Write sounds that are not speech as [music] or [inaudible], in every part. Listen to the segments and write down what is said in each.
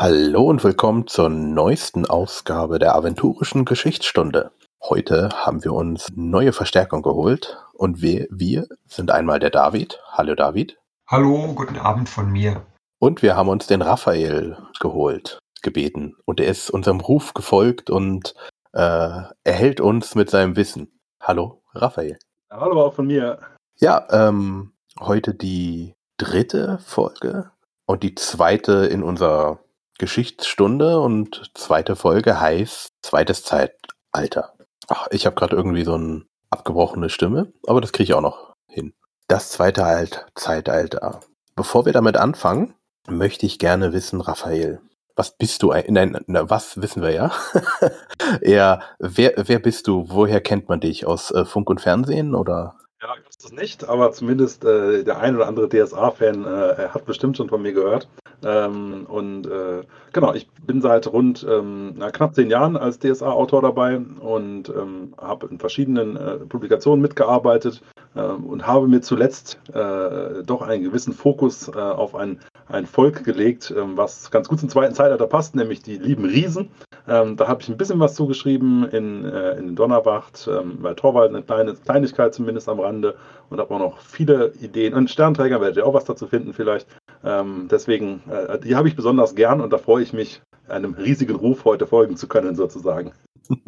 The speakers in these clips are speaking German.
Hallo und willkommen zur neuesten Ausgabe der Aventurischen Geschichtsstunde. Heute haben wir uns neue Verstärkung geholt und wir, wir sind einmal der David. Hallo David. Hallo, guten Abend von mir. Und wir haben uns den Raphael geholt, gebeten. Und er ist unserem Ruf gefolgt und äh, erhält uns mit seinem Wissen. Hallo, Raphael. Hallo auch von mir. Ja, ähm, heute die dritte Folge und die zweite in unserer Geschichtsstunde und zweite Folge heißt Zweites Zeitalter. Ach, ich habe gerade irgendwie so eine abgebrochene Stimme, aber das kriege ich auch noch hin. Das zweite Alt Zeitalter. Bevor wir damit anfangen, möchte ich gerne wissen, Raphael, was bist du? Nein, was wissen wir ja. [laughs] Eher, wer, wer bist du? Woher kennt man dich? Aus äh, Funk und Fernsehen oder? Ja, ich weiß das nicht, aber zumindest äh, der ein oder andere DSA-Fan äh, hat bestimmt schon von mir gehört. Ähm, und äh, genau, ich bin seit rund ähm, na, knapp zehn Jahren als DSA-Autor dabei und ähm, habe in verschiedenen äh, Publikationen mitgearbeitet und habe mir zuletzt äh, doch einen gewissen Fokus äh, auf ein, ein Volk gelegt, ähm, was ganz gut zum zweiten Zeitalter passt, nämlich die lieben Riesen. Ähm, da habe ich ein bisschen was zugeschrieben in, äh, in Donnerwacht, bei Torwald eine kleine Kleinigkeit zumindest am Rande und habe auch noch viele Ideen. Und Sternträger werdet ihr auch was dazu finden vielleicht. Ähm, deswegen, äh, die habe ich besonders gern und da freue ich mich, einem riesigen Ruf heute folgen zu können, sozusagen. [laughs]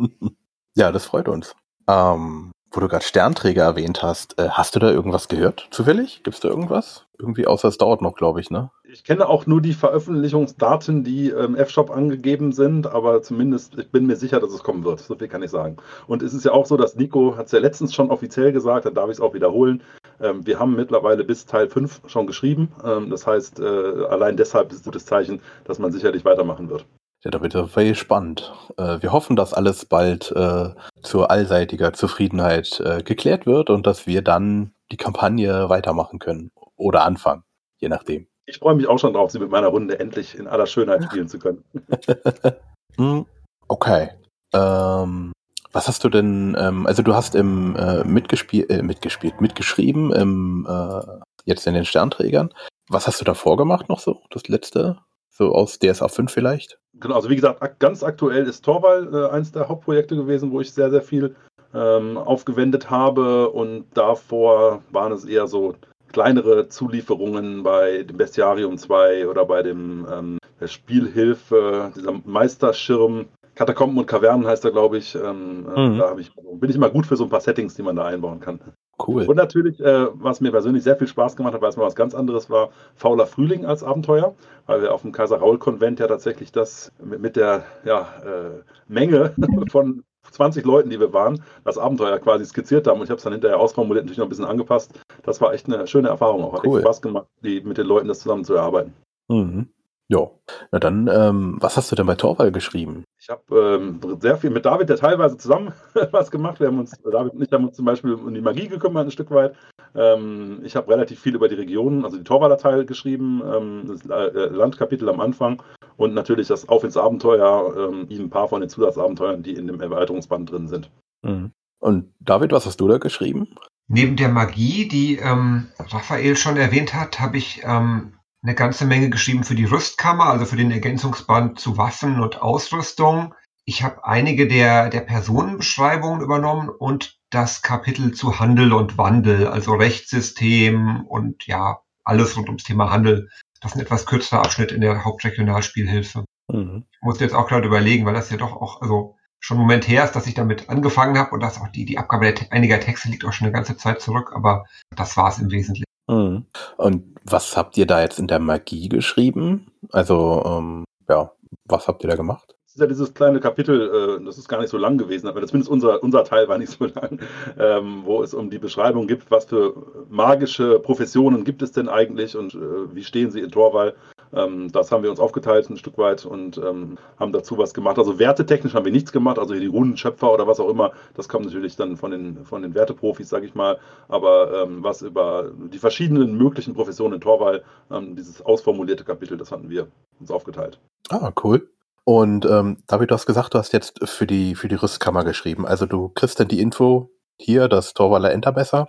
ja, das freut uns. Ähm, wo du gerade Sternträger erwähnt hast, äh, hast du da irgendwas gehört? Zufällig? Gibt es da irgendwas? Irgendwie, außer es dauert noch, glaube ich, ne? Ich kenne auch nur die Veröffentlichungsdaten, die im F-Shop angegeben sind, aber zumindest ich bin mir sicher, dass es kommen wird. So viel kann ich sagen. Und es ist ja auch so, dass Nico hat es ja letztens schon offiziell gesagt, dann darf ich es auch wiederholen. Ähm, wir haben mittlerweile bis Teil 5 schon geschrieben. Ähm, das heißt, äh, allein deshalb ist es ein gutes Zeichen, dass man sicherlich weitermachen wird. Ja, da wird es sehr spannend. Äh, wir hoffen, dass alles bald äh, zur allseitiger Zufriedenheit äh, geklärt wird und dass wir dann die Kampagne weitermachen können oder anfangen, je nachdem. Ich freue mich auch schon drauf, sie mit meiner Runde endlich in aller Schönheit spielen zu können. [laughs] Hm, okay. Ähm, was hast du denn, ähm, also du hast im äh, mitgespielt, äh, mitgespielt, mitgeschrieben, im, äh, jetzt in den Sternträgern. Was hast du davor gemacht noch so, das letzte? So aus DSA 5 vielleicht? Genau, also wie gesagt, ganz aktuell ist Torwall äh, eins der Hauptprojekte gewesen, wo ich sehr, sehr viel ähm, aufgewendet habe und davor waren es eher so kleinere Zulieferungen bei dem Bestiarium 2 oder bei dem ähm, Spielhilfe, dieser Meisterschirm. Katakomben und Kavernen heißt er, glaube ich. Ähm, äh, mhm. Da ich, bin ich mal gut für so ein paar Settings, die man da einbauen kann. Cool. Und natürlich, äh, was mir persönlich sehr viel Spaß gemacht hat, weil es mal was ganz anderes war, Fauler Frühling als Abenteuer, weil wir auf dem Kaiser-Raul-Konvent ja tatsächlich das mit, mit der ja, äh, Menge [laughs] von 20 Leuten, die wir waren, das Abenteuer quasi skizziert haben. Und ich habe es dann hinterher ausformuliert, natürlich noch ein bisschen angepasst. Das war echt eine schöne Erfahrung auch. Hat cool. echt Spaß gemacht, die, mit den Leuten das zusammen zu erarbeiten. Mhm. Ja, na dann, ähm, was hast du denn bei Torwall geschrieben? Ich habe ähm, sehr viel mit David, der teilweise zusammen [laughs] was gemacht. Wir haben uns, David und ich haben uns zum Beispiel um die Magie gekümmert, ein Stück weit. Ähm, ich habe relativ viel über die Regionen, also die Torwaller Teil geschrieben, ähm, das äh, Landkapitel am Anfang und natürlich das Auf ins Abenteuer, ähm, ein paar von den Zusatzabenteuern, die in dem Erweiterungsband drin sind. Mhm. Und David, was hast du da geschrieben? Neben der Magie, die ähm, Raphael schon erwähnt hat, habe ich ähm, eine ganze Menge geschrieben für die Rüstkammer, also für den Ergänzungsband zu Waffen und Ausrüstung. Ich habe einige der, der Personenbeschreibungen übernommen und das Kapitel zu Handel und Wandel, also Rechtssystem und ja, alles rund ums Thema Handel. Das ist ein etwas kürzerer Abschnitt in der Hauptregionalspielhilfe. Mhm. Ich musste jetzt auch gerade überlegen, weil das ja doch auch, also schon einen Moment her ist, dass ich damit angefangen habe und dass auch die, die Abgabe einiger Texte liegt auch schon eine ganze Zeit zurück, aber das war es im Wesentlichen. Mhm. Und was habt ihr da jetzt in der Magie geschrieben? Also, ähm, ja, was habt ihr da gemacht? Das ist ja dieses kleine Kapitel, äh, das ist gar nicht so lang gewesen, aber zumindest unser, unser Teil war nicht so [laughs] lang, ähm, wo es um die Beschreibung gibt, was für magische Professionen gibt es denn eigentlich und äh, wie stehen sie in Torwall. Ähm, das haben wir uns aufgeteilt ein Stück weit und ähm, haben dazu was gemacht. Also wertetechnisch haben wir nichts gemacht, also hier die Rundenschöpfer oder was auch immer, das kommt natürlich dann von den, von den Werteprofis, sage ich mal. Aber ähm, was über die verschiedenen möglichen Professionen in Torwall, ähm, dieses ausformulierte Kapitel, das hatten wir uns aufgeteilt. Ah, cool. Und ähm, David, du hast gesagt, du hast jetzt für die, für die Rüstkammer geschrieben. Also du kriegst dann die Info hier, das Torwaller Entermesser.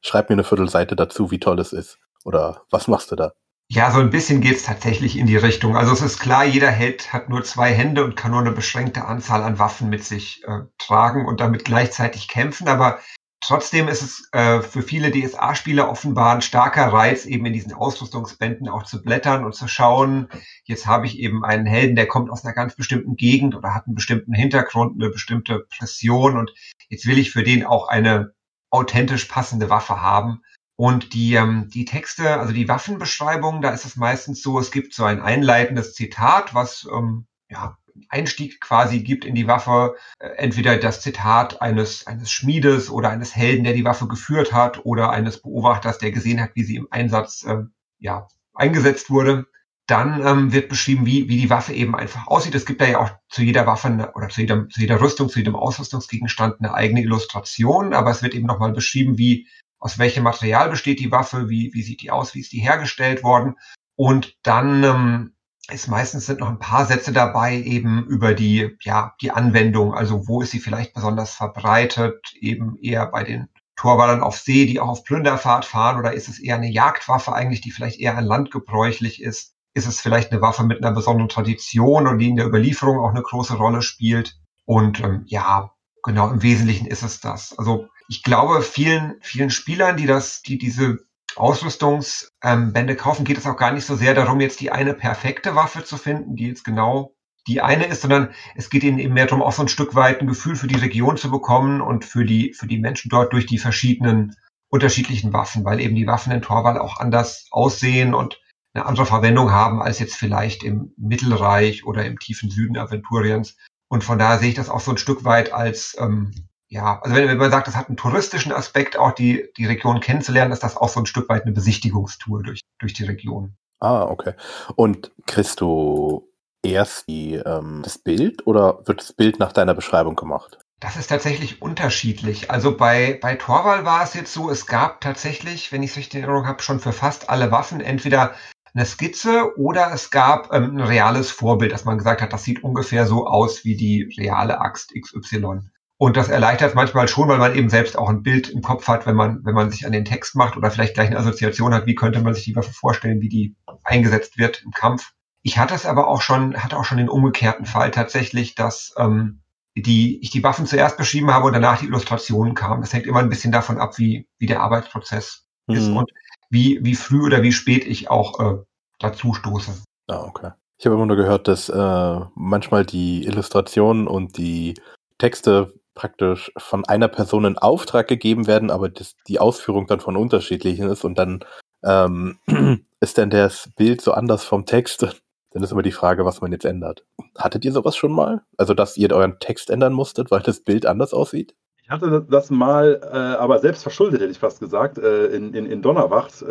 Schreib mir eine Viertelseite dazu, wie toll es ist. Oder was machst du da? Ja, so ein bisschen geht's tatsächlich in die Richtung. Also es ist klar, jeder Held hat nur zwei Hände und kann nur eine beschränkte Anzahl an Waffen mit sich äh, tragen und damit gleichzeitig kämpfen. Aber trotzdem ist es äh, für viele DSA-Spieler offenbar ein starker Reiz, eben in diesen Ausrüstungsbänden auch zu blättern und zu schauen, jetzt habe ich eben einen Helden, der kommt aus einer ganz bestimmten Gegend oder hat einen bestimmten Hintergrund, eine bestimmte Pression und jetzt will ich für den auch eine authentisch passende Waffe haben. Und die, ähm, die Texte, also die Waffenbeschreibungen, da ist es meistens so, es gibt so ein einleitendes Zitat, was ähm, ja, Einstieg quasi gibt in die Waffe. Äh, entweder das Zitat eines, eines Schmiedes oder eines Helden, der die Waffe geführt hat, oder eines Beobachters, der gesehen hat, wie sie im Einsatz äh, ja, eingesetzt wurde. Dann ähm, wird beschrieben, wie, wie die Waffe eben einfach aussieht. Es gibt da ja auch zu jeder Waffe oder zu, jedem, zu jeder Rüstung, zu jedem Ausrüstungsgegenstand eine eigene Illustration, aber es wird eben nochmal beschrieben, wie aus welchem Material besteht die Waffe, wie, wie sieht die aus, wie ist die hergestellt worden. Und dann ähm, ist meistens sind noch ein paar Sätze dabei eben über die, ja, die Anwendung, also wo ist sie vielleicht besonders verbreitet, eben eher bei den Torwallern auf See, die auch auf Plünderfahrt fahren, oder ist es eher eine Jagdwaffe eigentlich, die vielleicht eher an Land gebräuchlich ist? Ist es vielleicht eine Waffe mit einer besonderen Tradition und die in der Überlieferung auch eine große Rolle spielt? Und ähm, ja, genau, im Wesentlichen ist es das. Also ich glaube, vielen, vielen Spielern, die das, die diese Ausrüstungsbände ähm, kaufen, geht es auch gar nicht so sehr darum, jetzt die eine perfekte Waffe zu finden, die jetzt genau die eine ist, sondern es geht ihnen eben mehr darum, auch so ein Stück weit ein Gefühl für die Region zu bekommen und für die, für die Menschen dort durch die verschiedenen unterschiedlichen Waffen, weil eben die Waffen in Torwall auch anders aussehen und eine andere Verwendung haben als jetzt vielleicht im Mittelreich oder im tiefen Süden Aventuriens. Und von daher sehe ich das auch so ein Stück weit als, ähm, ja, also wenn, wenn man sagt, das hat einen touristischen Aspekt, auch die, die Region kennenzulernen, ist das auch so ein Stück weit eine Besichtigungstour durch, durch die Region. Ah, okay. Und kriegst du erst die, ähm, das Bild oder wird das Bild nach deiner Beschreibung gemacht? Das ist tatsächlich unterschiedlich. Also bei, bei Torwall war es jetzt so, es gab tatsächlich, wenn ich es richtig in Erinnerung habe, schon für fast alle Waffen entweder eine Skizze oder es gab ähm, ein reales Vorbild, dass man gesagt hat, das sieht ungefähr so aus wie die reale Axt XY. Und das erleichtert manchmal schon, weil man eben selbst auch ein Bild im Kopf hat, wenn man, wenn man sich an den Text macht oder vielleicht gleich eine Assoziation hat, wie könnte man sich die Waffe vorstellen, wie die eingesetzt wird im Kampf. Ich hatte es aber auch schon, hatte auch schon den umgekehrten Fall tatsächlich, dass ähm, die, ich die Waffen zuerst beschrieben habe und danach die Illustrationen kamen. Das hängt immer ein bisschen davon ab, wie, wie der Arbeitsprozess mhm. ist und wie, wie früh oder wie spät ich auch äh, dazu stoße. Ah, okay. Ich habe immer nur gehört, dass äh, manchmal die Illustrationen und die Texte praktisch von einer Person in Auftrag gegeben werden, aber das, die Ausführung dann von unterschiedlichen ist und dann ähm, [clears throat] ist dann das Bild so anders vom Text. [laughs] Dann ist immer die Frage, was man jetzt ändert. Hattet ihr sowas schon mal? Also, dass ihr euren Text ändern musstet, weil das Bild anders aussieht? Ich hatte das mal, äh, aber selbst verschuldet, hätte ich fast gesagt, äh, in, in, in Donnerwacht. Äh,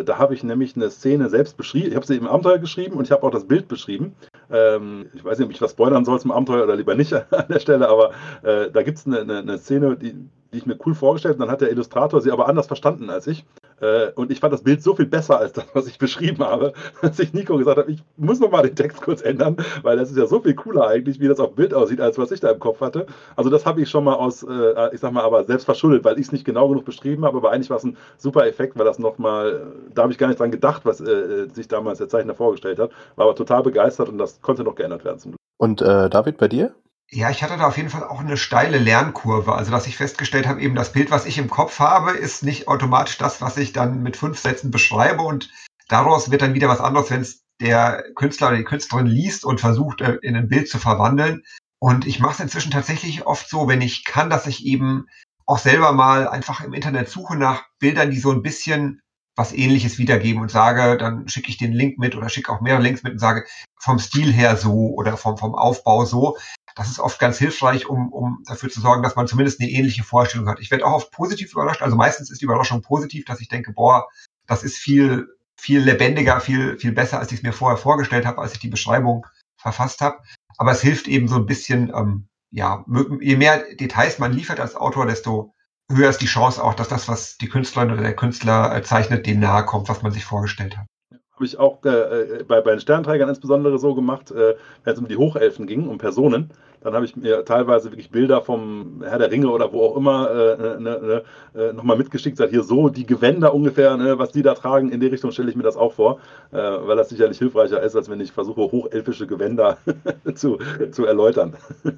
äh da habe ich nämlich eine Szene selbst beschrieben. Ich habe sie im Abenteuer geschrieben und ich habe auch das Bild beschrieben. Ähm, ich weiß nicht, ob ich was spoilern soll zum Abenteuer oder lieber nicht [laughs] an der Stelle, aber äh, da gibt es eine, eine, eine Szene, die, die ich mir cool vorgestellt habe. Dann hat der Illustrator sie aber anders verstanden als ich. Äh, und ich fand das Bild so viel besser als das, was ich beschrieben habe, [laughs] dass ich Nico gesagt habe, ich muss noch mal den Text kurz ändern, weil das ist ja so viel cooler eigentlich, wie das auf Bild aussieht, als was ich da im Kopf hatte. Also das habe ich schon mal aus, äh, ich sag mal, aber selbst verschuldet, weil ich es nicht genau genug beschrieben habe, aber eigentlich war es ein super Effekt, weil das nochmal, da habe ich gar nicht dran gedacht, was äh, sich damals der Zeichner vorgestellt hat, war aber total begeistert und das konnte noch geändert werden zum Glück. Und äh, David, bei dir? Ja, ich hatte da auf jeden Fall auch eine steile Lernkurve. Also, dass ich festgestellt habe, eben das Bild, was ich im Kopf habe, ist nicht automatisch das, was ich dann mit fünf Sätzen beschreibe. Und daraus wird dann wieder was anderes, wenn es der Künstler oder die Künstlerin liest und versucht, äh, in ein Bild zu verwandeln. Und ich mache es inzwischen tatsächlich oft so, wenn ich kann, dass ich eben auch selber mal einfach im Internet suche nach Bildern, die so ein bisschen was ähnliches wiedergeben und sage, dann schicke ich den Link mit oder schicke auch mehrere Links mit und sage, vom Stil her so oder vom, vom Aufbau so, das ist oft ganz hilfreich, um, um dafür zu sorgen, dass man zumindest eine ähnliche Vorstellung hat. Ich werde auch oft positiv überrascht. Also meistens ist die Überraschung positiv, dass ich denke, boah, das ist viel, viel lebendiger, viel, viel besser, als ich es mir vorher vorgestellt habe, als ich die Beschreibung verfasst habe. Aber es hilft eben so ein bisschen, ähm, ja, je mehr Details man liefert als Autor, desto höher ist die Chance auch, dass das, was die Künstlerin oder der Künstler äh, zeichnet, dem nahe kommt, was man sich vorgestellt hat. Habe ich auch äh, bei, bei den Sternträgern insbesondere so gemacht, äh, wenn es um die Hochelfen ging, um Personen. Dann habe ich mir teilweise wirklich Bilder vom Herr der Ringe oder wo auch immer äh, ne, ne, äh, nochmal mitgeschickt. Sagt hier so die Gewänder ungefähr, ne, was die da tragen. In die Richtung stelle ich mir das auch vor, äh, weil das sicherlich hilfreicher ist, als wenn ich versuche, hochelfische Gewänder [laughs] zu, zu erläutern. [laughs]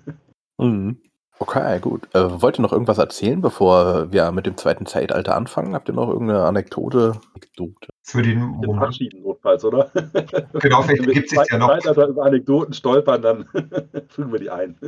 Mhm. Okay, gut. Äh, wollt ihr noch irgendwas erzählen, bevor wir mit dem zweiten Zeitalter anfangen? Habt ihr noch irgendeine Anekdote? Anekdote? Für den Den Moment. verabschieden notfalls, oder? [laughs] Genau, vielleicht Wenn wir gibt es ja zweiten noch. Zeitalter über Anekdoten stolpern, dann [laughs] fügen wir die ein.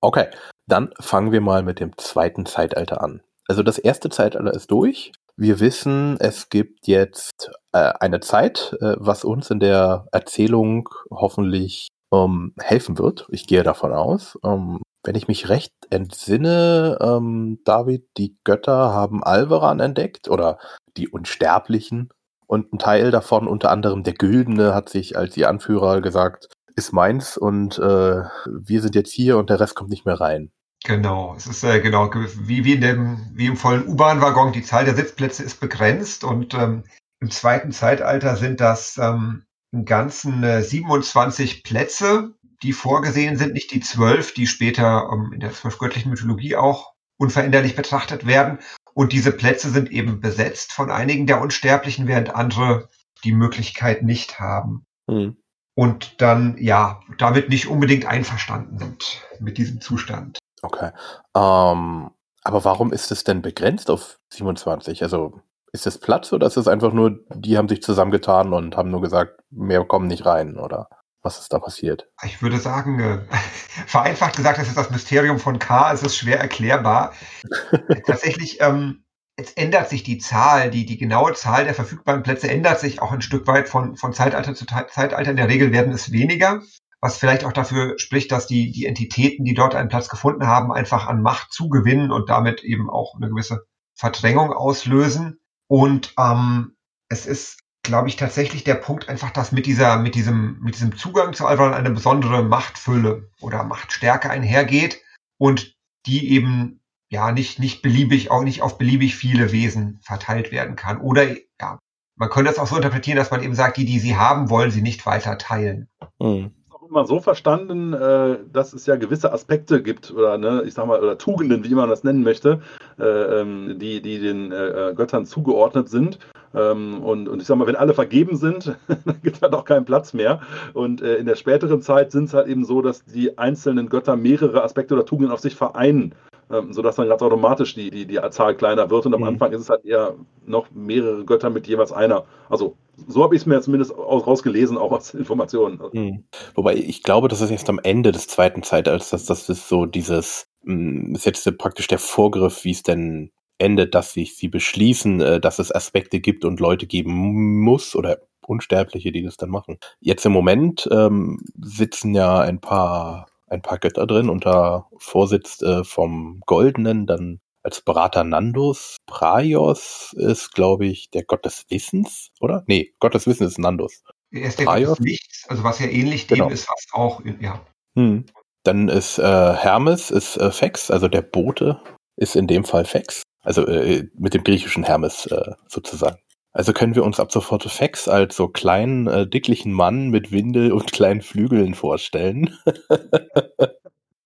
Okay, dann fangen wir mal mit dem zweiten Zeitalter an. Also das erste Zeitalter ist durch. Wir wissen, es gibt jetzt äh, eine Zeit, äh, was uns in der Erzählung hoffentlich ähm, helfen wird. Ich gehe davon aus. Ähm, wenn ich mich recht entsinne, ähm, David, die Götter haben Alvaran entdeckt oder die Unsterblichen. Und ein Teil davon, unter anderem der Güldene, hat sich als ihr Anführer gesagt, ist meins und äh, wir sind jetzt hier und der Rest kommt nicht mehr rein. Genau, es ist äh, genau ge- wie, wie, in dem, wie im vollen U-Bahn-Waggon. Die Zahl der Sitzplätze ist begrenzt und ähm, im zweiten Zeitalter sind das ähm, im Ganzen äh, 27 Plätze, die vorgesehen sind, nicht die zwölf, die später ähm, in der zwölfgöttlichen Mythologie auch unveränderlich betrachtet werden. Und diese Plätze sind eben besetzt von einigen der Unsterblichen, während andere die Möglichkeit nicht haben Hm. und dann ja damit nicht unbedingt einverstanden sind mit diesem Zustand. Okay. Ähm, aber warum ist es denn begrenzt auf 27? Also ist es Platz oder ist es einfach nur, die haben sich zusammengetan und haben nur gesagt, mehr kommen nicht rein oder was ist da passiert? Ich würde sagen, äh, [laughs] vereinfacht gesagt, das ist das Mysterium von K. Es ist schwer erklärbar. [laughs] Tatsächlich, ähm, jetzt ändert sich die Zahl, die, die genaue Zahl der verfügbaren Plätze ändert sich auch ein Stück weit von, von Zeitalter zu Te- Zeitalter. In der Regel werden es weniger, was vielleicht auch dafür spricht, dass die, die Entitäten, die dort einen Platz gefunden haben, einfach an Macht zugewinnen und damit eben auch eine gewisse Verdrängung auslösen. Und ähm, es ist glaube ich, tatsächlich der Punkt einfach, dass mit dieser, mit diesem, mit diesem Zugang zu Alvaran eine besondere Machtfülle oder Machtstärke einhergeht und die eben ja nicht, nicht beliebig, auch nicht auf beliebig viele Wesen verteilt werden kann. Oder ja, man könnte das auch so interpretieren, dass man eben sagt, die, die sie haben, wollen sie nicht weiter teilen. Hm. auch immer so verstanden, äh, dass es ja gewisse Aspekte gibt oder ne, ich sag mal, oder Tugenden, wie man das nennen möchte, äh, ähm, die, die den äh, Göttern zugeordnet sind. Ähm, und, und ich sag mal, wenn alle vergeben sind, [laughs] dann gibt es halt auch keinen Platz mehr. Und äh, in der späteren Zeit sind es halt eben so, dass die einzelnen Götter mehrere Aspekte oder Tugenden auf sich vereinen. Ähm, sodass dann ganz automatisch die, die, die Zahl kleiner wird und am Mhm. Anfang ist es halt eher noch mehrere Götter mit jeweils einer. Also so habe ich es mir zumindest aus, rausgelesen, auch aus Informationen. Hm. Wobei ich glaube, das ist erst am Ende des zweiten Zeitalters, dass das ist so dieses, mh, ist jetzt praktisch der Vorgriff, wie es denn endet, dass sich sie beschließen, äh, dass es Aspekte gibt und Leute geben muss oder Unsterbliche, die das dann machen. Jetzt im Moment ähm, sitzen ja ein paar ein paar Götter drin unter Vorsitz äh, vom Goldenen, dann als Berater Nandus. Praios ist, glaube ich, der Gott des Wissens, oder? Nee, Gott des Wissens ist Nandus. Er ist der Praios? Gott des Lichts, also was ja ähnlich Genau. dem ist, was auch, ja, Hm. Dann ist äh, Hermes, ist äh, Fex, also der Bote ist in dem Fall Fex. Also äh, mit dem griechischen Hermes äh, sozusagen. Also können wir uns ab sofort Fex als so kleinen, äh, dicklichen Mann mit Windel und kleinen Flügeln vorstellen. [laughs]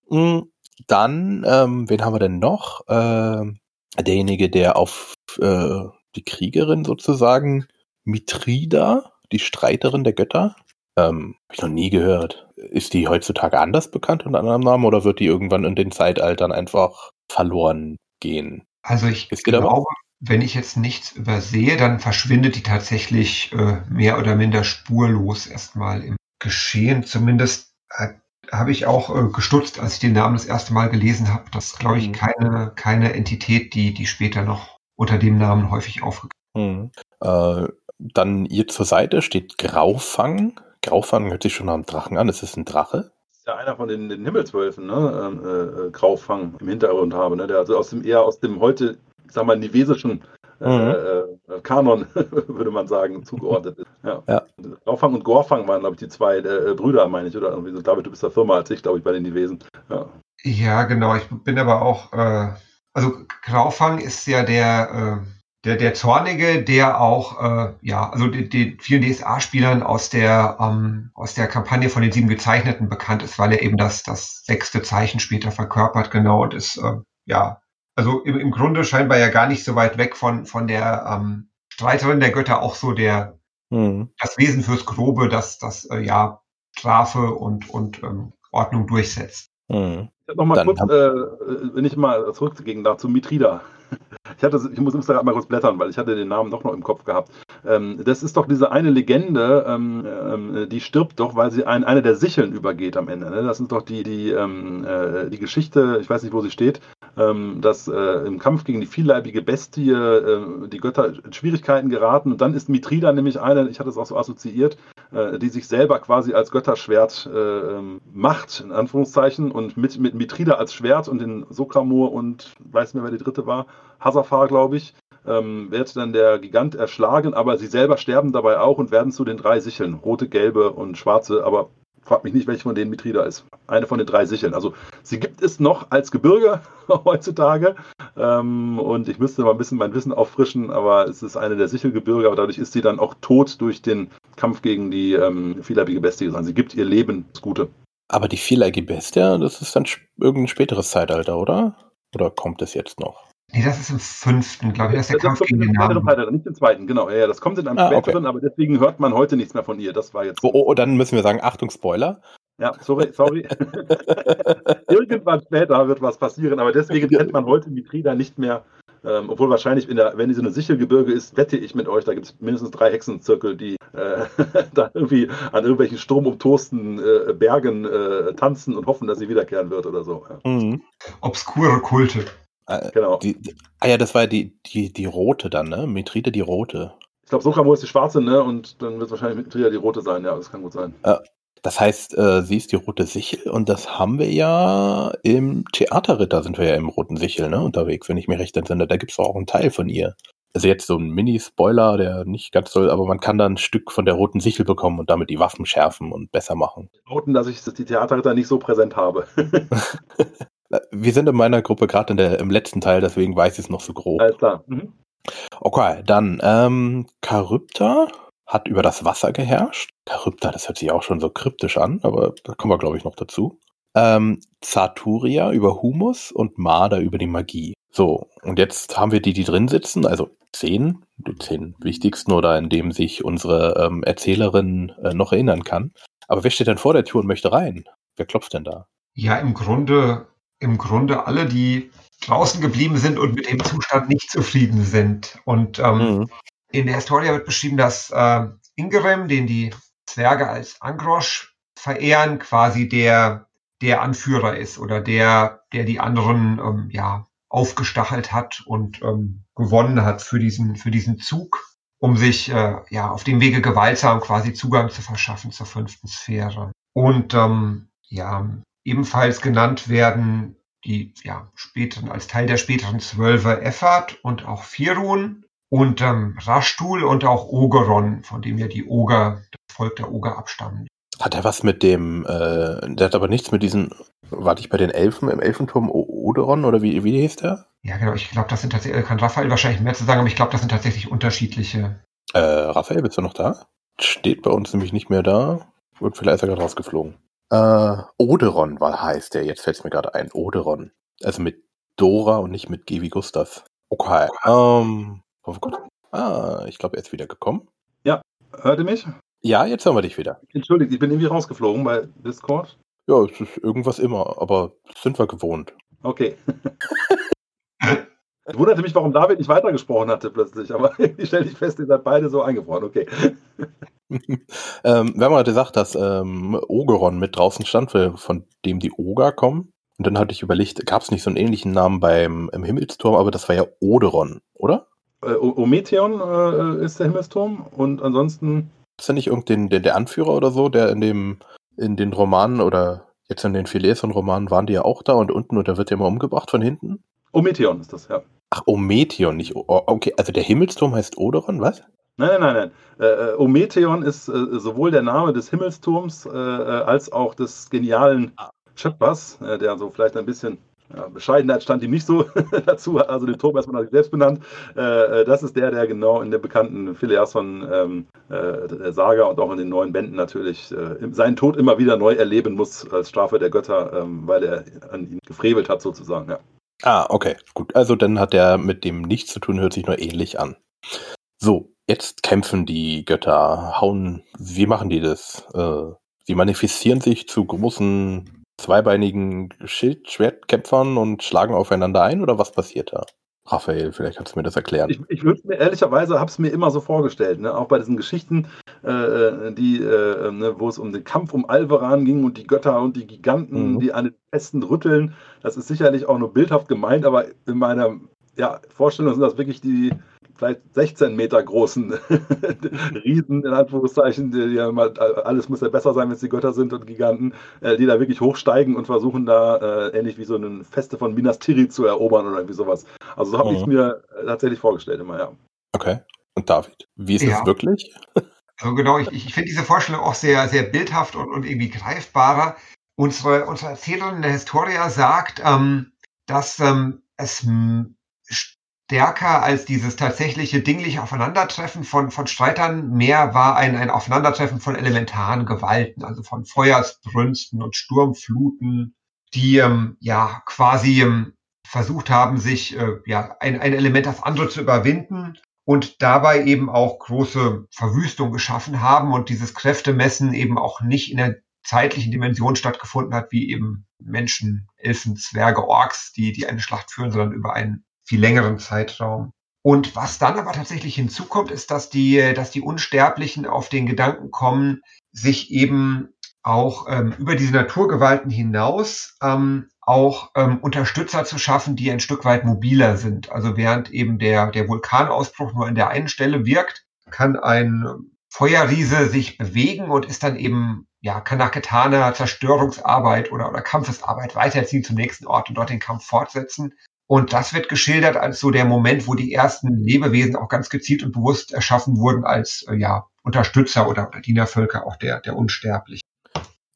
Hm, Dann, ähm, wen haben wir denn noch? Ähm, derjenige, der auf äh, die Kriegerin sozusagen, Mitrida, die Streiterin der Götter, ähm, hab ich noch nie gehört. Ist die heutzutage anders bekannt unter anderem Namen oder wird die irgendwann in den Zeitaltern einfach verloren gehen? Also ich glaube, wenn ich jetzt nichts übersehe, dann verschwindet die tatsächlich äh, mehr oder minder spurlos erstmal im Geschehen. Zumindest äh, habe ich auch äh, gestutzt, als ich den Namen das erste Mal gelesen habe. Das ist, glaube ich, Mhm. keine, keine Entität, die, die später noch unter dem Namen häufig aufgegriffen Hm. Äh, dann ihr zur Seite steht Graufang. Graufang hört sich schon nach einem Drachen an. Es ist ein Drache. Ja einer von den, den Himmelswölfen, ne? ähm, äh, äh, Graufang im Hintergrund habe, ne? der also aus dem eher aus dem heute, ich sag mal, nivesischen äh, Mhm. äh, Kanon, [laughs] würde man sagen, zugeordnet ist. Ja. Ja. Graufang und Gorfang waren, glaube ich, die zwei äh, Brüder, meine ich, oder irgendwie so. David, du bist da Firma als ich, glaube ich, bei den Nivesen. Ja. Ja, genau. Ich bin aber auch, äh, also Graufang ist ja der, äh, der, der Zornige, der auch, äh, ja, also den, den vielen DSA-Spielern aus der, ähm, aus der Kampagne von den sieben Gezeichneten bekannt ist, weil er eben das, das sechste Zeichen später verkörpert, genau, und ist, äh, ja, also im, im Grunde scheinbar ja gar nicht so weit weg von, von der ähm, Streiterin der Götter auch so der, mhm. das Wesen fürs Grobe, das, das, äh, ja, Strafe und, und ähm, Ordnung durchsetzt. Mhm. Ich noch mal kurz, äh, wenn ich mal zurückgehen darf, zu Mitrida. Ich, hatte, ich muss gerade mal kurz blättern, weil ich hatte den Namen doch noch im Kopf gehabt. Ähm, das ist doch diese eine Legende, ähm, ähm, die stirbt doch, weil sie ein, eine der Sicheln übergeht am Ende. Ne? Das ist doch die, die, ähm, äh, die Geschichte, ich weiß nicht, wo sie steht, ähm, dass äh, im Kampf gegen die vielleibige Bestie äh, die Götter in Schwierigkeiten geraten. Und dann ist Mitrida nämlich eine, ich hatte es auch so assoziiert, äh, die sich selber quasi als Götterschwert äh, macht, in Anführungszeichen, und mit, mit Mitrida als Schwert und den Sokramur und weiß nicht mehr, wer die dritte war, Hazafar, glaube ich, ähm, wird dann der Gigant erschlagen, aber sie selber sterben dabei auch und werden zu den drei Sicheln, rote, gelbe und schwarze, aber fragt mich nicht, welche von denen Mitrida ist. Eine von den drei Sicheln. Also sie gibt es noch als Gebirge [laughs] heutzutage ähm, und ich müsste mal ein bisschen mein Wissen auffrischen, aber es ist eine der Sichelgebirge, aber dadurch ist sie dann auch tot durch den Kampf gegen die ähm, vielleibige Bestie. Also sie gibt ihr Leben das Gute. Aber die vielleibige Bestie, das ist dann irgendein späteres Zeitalter, oder? Oder kommt es jetzt noch? Nee, das ist im fünften, glaube ich. Das ist der das Kampf gegen den Namen. Teil, nicht im zweiten, genau. Ja, das kommt in einem ah, späteren, okay. aber deswegen hört man heute nichts mehr von ihr. Das war jetzt. Oh, oh, oh dann müssen wir sagen, Achtung, Spoiler. Ja, sorry, sorry. [laughs] Irgendwann später wird was passieren, aber deswegen kennt man heute Mitrida nicht mehr. Ähm, obwohl wahrscheinlich, in der, wenn sie so eine Sichelgebirge ist, wette ich mit euch, da gibt es mindestens drei Hexenzirkel, die äh, [laughs] da irgendwie an irgendwelchen stromumtosten äh, Bergen äh, tanzen und hoffen, dass sie wiederkehren wird oder so. Ja. Mhm. Obskure Kulte. Äh, genau. Die, die, ah ja, das war die, die, die rote dann, ne? Metride die rote. Ich glaube, Sokramo ist die schwarze, ne? Und dann wird es wahrscheinlich Metride die rote sein, ja, das kann gut sein. Ja. Das heißt, äh, sie ist die rote Sichel und das haben wir ja im Theaterritter sind wir ja im roten Sichel, ne? Unterwegs, wenn ich mich recht entsinne. Da gibt es auch einen Teil von ihr. Also jetzt so ein Mini-Spoiler, der nicht ganz soll, aber man kann dann ein Stück von der roten Sichel bekommen und damit die Waffen schärfen und besser machen. Noten, dass ich die Theaterritter nicht so präsent habe. [laughs] [laughs] Wir sind in meiner Gruppe gerade im letzten Teil, deswegen weiß ich es noch so grob. Alles klar. Mhm. Okay, dann ähm, Charypta hat über das Wasser geherrscht. Charypta, das hört sich auch schon so kryptisch an, aber da kommen wir, glaube ich, noch dazu. Ähm, Zaturia über Humus und Marder über die Magie. So, und jetzt haben wir die, die drin sitzen, also zehn, die zehn wichtigsten oder in dem sich unsere ähm, Erzählerin äh, noch erinnern kann. Aber wer steht denn vor der Tür und möchte rein? Wer klopft denn da? Ja, im Grunde im Grunde alle, die draußen geblieben sind und mit dem Zustand nicht zufrieden sind. Und ähm, mhm. in der Historie wird beschrieben, dass äh, Ingerem, den die Zwerge als Angrosch verehren, quasi der, der Anführer ist oder der, der die anderen ähm, ja, aufgestachelt hat und ähm, gewonnen hat für diesen, für diesen Zug, um sich äh, ja auf dem Wege gewaltsam quasi Zugang zu verschaffen zur fünften Sphäre. Und ähm, ja, Ebenfalls genannt werden die ja, späteren, als Teil der späteren Zwölfer Effat und auch Firun und ähm, Rashtul und auch Ogeron, von dem ja die Oger, das Volk der Oger abstammen. Hat er was mit dem, äh, der hat aber nichts mit diesen, warte ich bei den Elfen im Elfenturm Oderon oder wie, wie hieß der? Ja, genau, ich glaube, das sind tatsächlich, kann Raphael wahrscheinlich mehr zu sagen, aber ich glaube, das sind tatsächlich unterschiedliche. Äh, Raphael, bist du noch da? Steht bei uns nämlich nicht mehr da. Wird vielleicht ist er gerade rausgeflogen. Äh, Oderon war heißt der, jetzt fällt es mir gerade ein. Oderon. Also mit Dora und nicht mit G wie Gustav. Okay. Ähm, oh Gott. Ah, ich glaube, er ist wieder gekommen. Ja, hört ihr mich? Ja, jetzt hören wir dich wieder. Entschuldigt, ich bin irgendwie rausgeflogen bei Discord. Ja, es ist irgendwas immer, aber sind wir gewohnt. Okay. [laughs] ich wunderte mich, warum David nicht weitergesprochen hatte plötzlich, aber [laughs] ich stelle ich fest, ihr seid beide so eingefroren. Okay. [laughs] ähm, wir haben heute gesagt, dass ähm, Ogeron mit draußen stand, von dem die Oger kommen. Und dann hatte ich überlegt, gab es nicht so einen ähnlichen Namen beim im Himmelsturm, aber das war ja Oderon, oder? Äh, Ometheon äh, ist der Himmelsturm und ansonsten. Ist da nicht irgendein der, der Anführer oder so, der in dem in den Romanen oder jetzt in den Phileson-Romanen waren die ja auch da und unten und da wird ja immer umgebracht von hinten? Ometheon ist das, ja. Ach, Ometheon, nicht. O okay, also der Himmelsturm heißt Oderon, was? Nein, nein, nein, nein. Äh, äh, Ometheon ist äh, sowohl der Name des Himmelsturms äh, äh als auch des genialen ah. Schöpfers, äh, der so vielleicht ein bisschen Ja, Bescheidenheit stand ihm nicht so [laughs] dazu, hat also den Turm erstmal nach sich selbst benannt. Das ist der, der genau in der bekannten Phileason ähm, äh, Saga und auch in den neuen Bänden natürlich seinen Tod immer wieder neu erleben muss als Strafe der Götter, ähm, weil er an ihn gefrevelt hat sozusagen. Ja. Ah, okay, gut. Also dann hat er mit dem nichts zu tun, hört sich nur ähnlich an. So, jetzt kämpfen die Götter, hauen, wie machen die das? Äh, sie manifestieren sich zu großen zweibeinigen Schild-Schwertkämpfern und schlagen aufeinander ein oder was passiert da? Raphael, vielleicht kannst du mir das erklären. Ich, ich würde mir ehrlicherweise habe es mir immer so vorgestellt, ne? auch bei diesen Geschichten, äh, äh, die, äh, ne, wo es um den Kampf um Alveran ging und die Götter und die Giganten, mhm. die an den Festen rütteln. Das ist sicherlich auch nur bildhaft gemeint, aber in meiner ja, Vorstellung sind das wirklich die vielleicht 16 Meter großen [laughs] Riesen, in Anführungszeichen, die, die mal, alles muss ja besser sein, wenn es die Götter sind und Giganten, äh, die da wirklich hochsteigen und versuchen da äh, ähnlich wie so eine Feste von Minas Tirith zu erobern oder irgendwie sowas. Also so habe mhm. ich mir äh, tatsächlich vorgestellt immer, ja. Okay. Und David, wie ist ja. es wirklich? Also genau, ich, ich finde diese Vorstellung auch sehr, sehr bildhaft und, und irgendwie greifbarer. Unsere, unsere Erzählerin der Historia sagt, ähm, dass ähm, es stärker als dieses tatsächliche dingliche Aufeinandertreffen von, von Streitern mehr war ein, ein Aufeinandertreffen von elementaren Gewalten, also von Feuersbrünsten und Sturmfluten, die ähm, ja quasi ähm, versucht haben, sich äh, ja ein, ein Element das andere zu überwinden und dabei eben auch große Verwüstung geschaffen haben und dieses Kräftemessen eben auch nicht in der zeitlichen Dimension stattgefunden hat, wie eben Menschen, Elfen, Zwerge, Orks, die, die eine Schlacht führen, sondern über einen viel längeren Zeitraum. Und was dann aber tatsächlich hinzukommt, ist, dass die, dass die Unsterblichen auf den Gedanken kommen, sich eben auch ähm, über diese Naturgewalten hinaus ähm, auch ähm, Unterstützer zu schaffen, die ein Stück weit mobiler sind. Also während eben der, der Vulkanausbruch nur an der einen Stelle wirkt, kann ein Feuerriese sich bewegen und ist dann eben, ja, kann nach getaner Zerstörungsarbeit oder, oder Kampfesarbeit weiterziehen zum nächsten Ort und dort den Kampf fortsetzen. Und das wird geschildert als so der Moment, wo die ersten Lebewesen auch ganz gezielt und bewusst erschaffen wurden als äh, ja, Unterstützer oder, oder Dienervölker auch der, der Unsterblichen.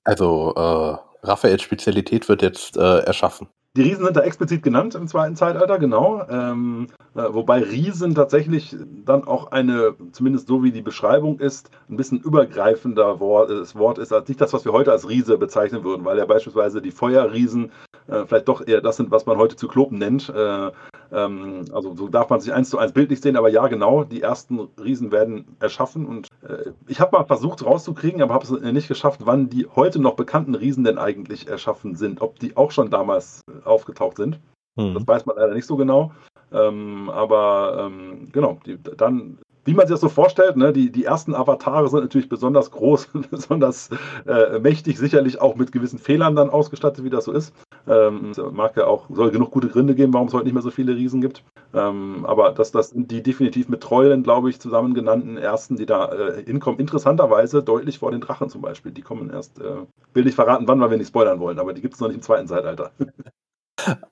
Also äh, Raphaels Spezialität wird jetzt äh, erschaffen. Die Riesen sind da explizit genannt im zweiten Zeitalter, genau. Ähm, äh, wobei Riesen tatsächlich dann auch eine, zumindest so wie die Beschreibung ist, ein bisschen übergreifender Wort, das Wort ist als nicht das, was wir heute als Riese bezeichnen würden, weil ja beispielsweise die Feuerriesen äh, vielleicht doch eher das sind, was man heute Zyklopen nennt. Äh, ähm, also so darf man sich eins zu eins bildlich sehen, aber ja, genau, die ersten Riesen werden erschaffen und äh, ich habe mal versucht rauszukriegen, aber habe es nicht geschafft, wann die heute noch bekannten Riesen denn eigentlich erschaffen sind, ob die auch schon damals äh, aufgetaucht sind. Hm. Das weiß man leider nicht so genau. Ähm, aber ähm, genau, die, dann wie man sich das so vorstellt, ne, die, die ersten Avatare sind natürlich besonders groß, [laughs] besonders äh, mächtig, sicherlich auch mit gewissen Fehlern dann ausgestattet, wie das so ist. Ähm, mag ja auch, soll genug gute Gründe geben, warum es heute nicht mehr so viele Riesen gibt. Ähm, aber das, das sind die definitiv mit Treulen, glaube ich, zusammen genannten ersten, die da äh, hinkommen. Interessanterweise deutlich vor den Drachen zum Beispiel. Die kommen erst, äh, will nicht verraten, wann, weil wir nicht spoilern wollen, aber die gibt es noch nicht im zweiten Zeitalter. [laughs]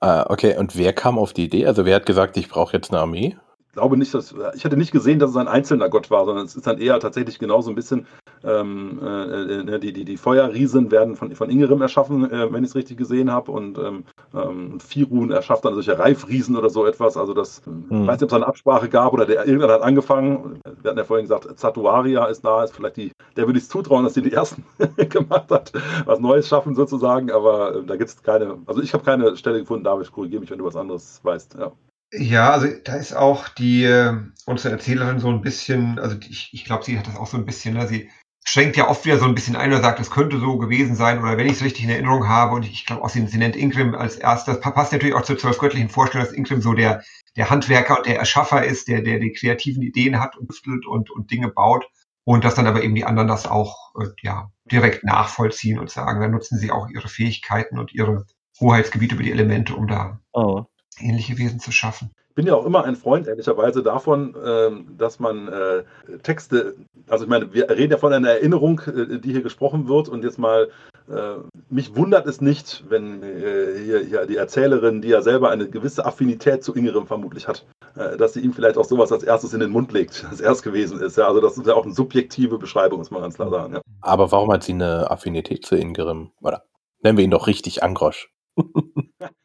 Ah, okay, und wer kam auf die Idee? Also wer hat gesagt, ich brauche jetzt eine Armee? Glaube nicht, dass ich hatte nicht gesehen, dass es ein einzelner Gott war, sondern es ist dann eher tatsächlich genauso ein bisschen ähm, äh, ne, die, die, die Feuerriesen werden von, von Ingerim erschaffen, äh, wenn ich es richtig gesehen habe, und ähm, ähm, Firun erschafft dann solche Reifriesen oder so etwas. Also das, hm. ich weiß nicht, ob es eine Absprache gab oder der irgendwann hat angefangen. Wir hatten ja vorhin gesagt, Zatuaria ist da, ist vielleicht die, der würde ich es zutrauen, dass die die ersten [laughs] gemacht hat, was Neues schaffen sozusagen, aber äh, da gibt es keine, also ich habe keine Stelle gefunden, David, korrigiere mich, wenn du was anderes weißt. Ja. Ja, also da ist auch die äh, unsere Erzählerin so ein bisschen, also ich, ich glaube, sie hat das auch so ein bisschen, ne, sie schränkt ja oft wieder so ein bisschen ein oder sagt, es könnte so gewesen sein oder wenn ich es richtig in Erinnerung habe und ich glaube auch, sie, sie nennt Ingrim als erstes, passt natürlich auch zur zwölfgöttlichen Vorstellung, dass Ingrim so der, der Handwerker und der Erschaffer ist, der, der die kreativen Ideen hat und und, und Dinge baut und dass dann aber eben die anderen das auch äh, ja, direkt nachvollziehen und sagen, dann nutzen sie auch ihre Fähigkeiten und ihre Hoheitsgebiete über die Elemente, um da oh ähnliche Wesen zu schaffen. Ich bin ja auch immer ein Freund, ehrlicherweise, davon, ähm, dass man äh, Texte, also ich meine, wir reden ja von einer Erinnerung, äh, die hier gesprochen wird und jetzt mal, äh, mich wundert es nicht, wenn hier, hier die Erzählerin, die ja selber eine gewisse Affinität zu Ingerem vermutlich hat, dass sie ihm vielleicht auch sowas als erstes in den Mund legt, [laughs] als erst gewesen ist. Ja, also das ist ja auch eine subjektive Beschreibung, muss man ganz klar sagen. Ja. Aber warum hat sie eine Affinität zu Ingerem? Oder nennen wir ihn doch richtig Angrosch. [laughs]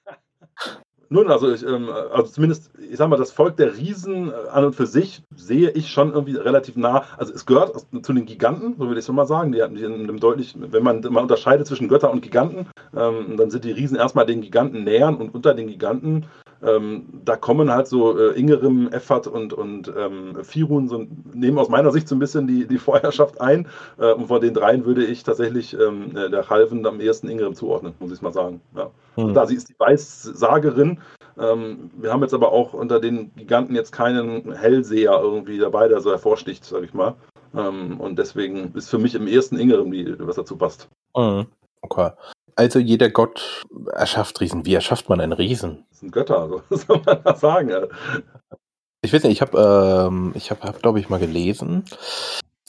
Nun, also, ich, ähm, also zumindest, ich sag mal, das Volk der Riesen äh, an und für sich sehe ich schon irgendwie relativ nah. Also es gehört zu den Giganten, so würde ich es mal sagen. Die hatten die in einem deutlich, wenn man mal unterscheidet zwischen Götter und Giganten, ähm, dann sind die Riesen erstmal den Giganten nähern und unter den Giganten ähm, da kommen halt so äh, Ingerim, Effat und, und ähm, Firun so, nehmen aus meiner Sicht so ein bisschen die, die Vorherrschaft ein. Äh, und von den dreien würde ich tatsächlich ähm, äh, der Halven am ehesten Ingerim zuordnen, muss ich mal sagen. Ja. Hm. Da sie ist die Weissagerin. Ähm, wir haben jetzt aber auch unter den Giganten jetzt keinen Hellseher irgendwie dabei, der so hervorsticht, sag ich mal. Ähm, und deswegen ist für mich im ersten Ingerim, die, was dazu passt. Mhm. Okay. Also jeder Gott erschafft Riesen. Wie erschafft man einen Riesen? Das sind Götter, also, [laughs] was soll man da sagen? Ich weiß nicht, ich habe, ähm, ich habe, hab, glaube ich, mal gelesen,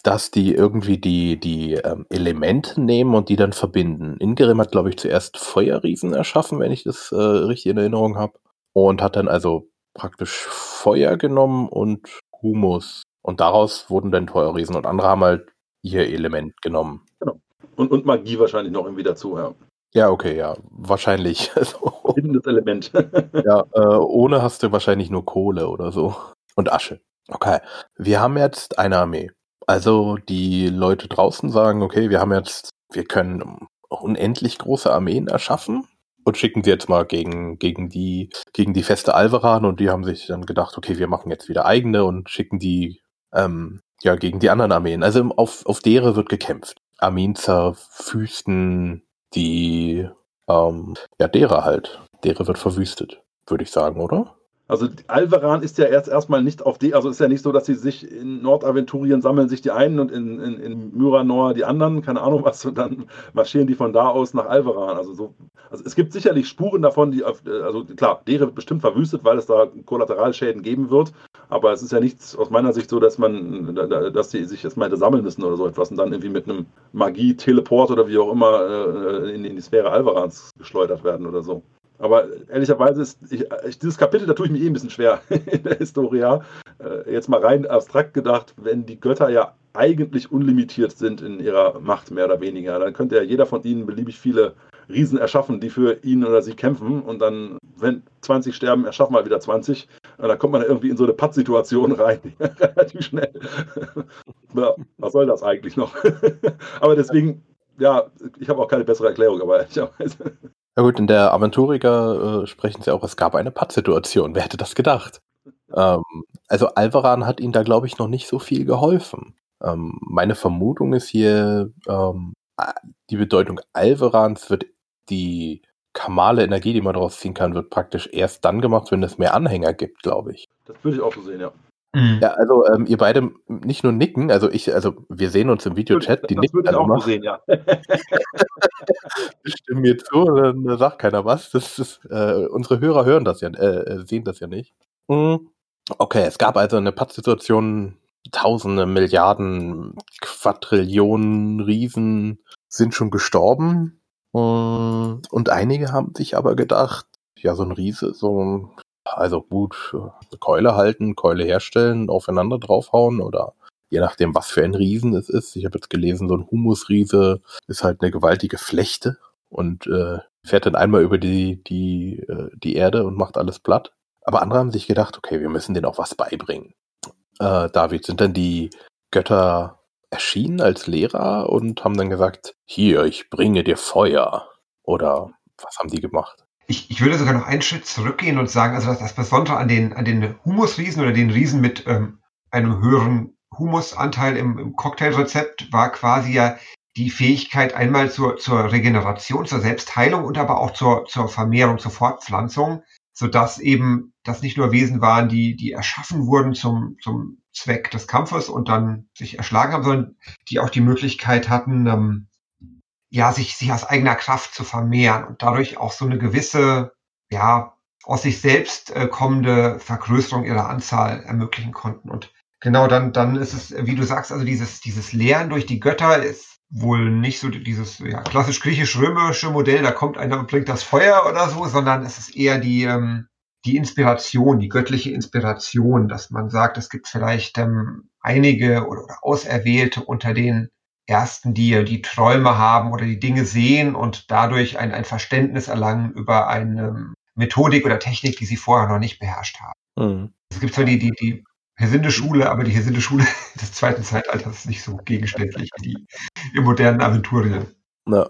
dass die irgendwie die, die ähm, Elemente nehmen und die dann verbinden. Ingrim hat, glaube ich, zuerst Feuerriesen erschaffen, wenn ich das äh, richtig in Erinnerung habe. Und hat dann also praktisch Feuer genommen und Humus. Und daraus wurden dann Feuerriesen. Und andere haben halt ihr Element genommen. Genau. Und, und Magie wahrscheinlich noch irgendwie dazu, ja. Ja, okay, ja, wahrscheinlich. [laughs] Bindendes Element. [laughs] ja, äh, ohne hast du wahrscheinlich nur Kohle oder so. Und Asche. Okay, wir haben jetzt eine Armee. Also die Leute draußen sagen, okay, wir haben jetzt, wir können unendlich große Armeen erschaffen und schicken sie jetzt mal gegen, gegen die, gegen die feste Alveran und die haben sich dann gedacht, okay, wir machen jetzt wieder eigene und schicken die, ähm, ja, gegen die anderen Armeen. Also auf, auf deren wird gekämpft. Armeen zerfüsten, die, ähm, ja, derer halt. Dere wird verwüstet, würde ich sagen, oder? Also Alvaran ist ja erst erstmal nicht auf die, also ist ja nicht so, dass sie sich in Nordaventurien sammeln sich die einen und in, in, in Myranor die anderen, keine Ahnung was, und dann [laughs] marschieren die von da aus nach Alvaran. Also so, also es gibt sicherlich Spuren davon, die auf, also klar, Dere wird bestimmt verwüstet, weil es da Kollateralschäden geben wird, aber es ist ja nichts aus meiner Sicht so, dass man, dass die sich jetzt mal hätte sammeln müssen oder so etwas und dann irgendwie mit einem Magie-Teleport oder wie auch immer äh, in, in die Sphäre Alvarans geschleudert werden oder so. Aber ehrlicherweise ist ich, ich, dieses Kapitel, da tue ich mich eh ein bisschen schwer [laughs] in der Historia. Äh, jetzt mal rein abstrakt gedacht, wenn die Götter ja eigentlich unlimitiert sind in ihrer Macht, mehr oder weniger, dann könnte ja jeder von ihnen beliebig viele Riesen erschaffen, die für ihn oder sie kämpfen. Und dann, wenn 20 sterben, erschaffen wir wieder 20. Und dann kommt man irgendwie in so eine Pattsituation rein, [laughs] relativ schnell. [laughs] ja, was soll das eigentlich noch? aber deswegen, ja, ich habe auch keine bessere Erklärung, aber ehrlicherweise. Ja gut, in der Aventurica äh, sprechen sie auch, es gab eine Pattsituation. Wer hätte das gedacht? Ähm, also Alvaran hat ihnen da, glaube ich, noch nicht so viel geholfen. Ähm, meine Vermutung ist hier, ähm, die Bedeutung Alvarans wird die kamale Energie, die man daraus ziehen kann, wird praktisch erst dann gemacht, wenn es mehr Anhänger gibt, glaube ich. Das würde ich auch so sehen, ja. Mhm. Ja, also ähm, ihr beide nicht nur nicken, also ich, also wir sehen uns im Videochat, die das nicken würde ich auch immer. sehen, ja. [laughs] [laughs] Stimmen mir zu, dann sagt keiner was. Das ist, äh, unsere Hörer hören das ja, äh, äh, sehen das ja nicht. Mhm. Okay, es gab also eine Pattsituation, Tausende, Milliarden, Quadrillionen Riesen sind schon gestorben. Und einige haben sich aber gedacht, ja, so ein Riese, so also gut, eine Keule halten, Keule herstellen, aufeinander draufhauen oder je nachdem, was für ein Riesen es ist. Ich habe jetzt gelesen, so ein Humusriese ist halt eine gewaltige Flechte und äh, fährt dann einmal über die, die, äh, die Erde und macht alles platt. Aber andere haben sich gedacht, okay, wir müssen denen auch was beibringen. Äh, David, sind dann die Götter erschienen als Lehrer und haben dann gesagt, hier, ich bringe dir Feuer. Oder was haben die gemacht? Ich, ich würde sogar noch einen Schritt zurückgehen und sagen, also das, das Besondere an den, an den Humusriesen oder den Riesen mit ähm, einem höheren Humusanteil im, im Cocktailrezept war quasi ja die Fähigkeit einmal zur, zur Regeneration, zur Selbstheilung und aber auch zur, zur Vermehrung, zur Fortpflanzung, sodass eben das nicht nur Wesen waren, die, die erschaffen wurden zum, zum Zweck des Kampfes und dann sich erschlagen haben, sondern die auch die Möglichkeit hatten, ähm, ja, sich, sich aus eigener Kraft zu vermehren und dadurch auch so eine gewisse, ja, aus sich selbst äh, kommende Vergrößerung ihrer Anzahl ermöglichen konnten. Und genau dann, dann ist es, wie du sagst, also dieses, dieses Lehren durch die Götter ist wohl nicht so dieses ja, klassisch griechisch-römische Modell, da kommt einer und bringt das Feuer oder so, sondern es ist eher die, ähm, die Inspiration, die göttliche Inspiration, dass man sagt, es gibt vielleicht ähm, einige oder, oder Auserwählte unter den Ersten, die die Träume haben oder die Dinge sehen und dadurch ein, ein Verständnis erlangen über eine Methodik oder Technik, die sie vorher noch nicht beherrscht haben. Mhm. Es gibt zwar die, die, die Hesinde-Schule, aber die Hesinde-Schule [laughs] des zweiten Zeitalters ist nicht so gegenständlich wie die im modernen Aventurien. Ja.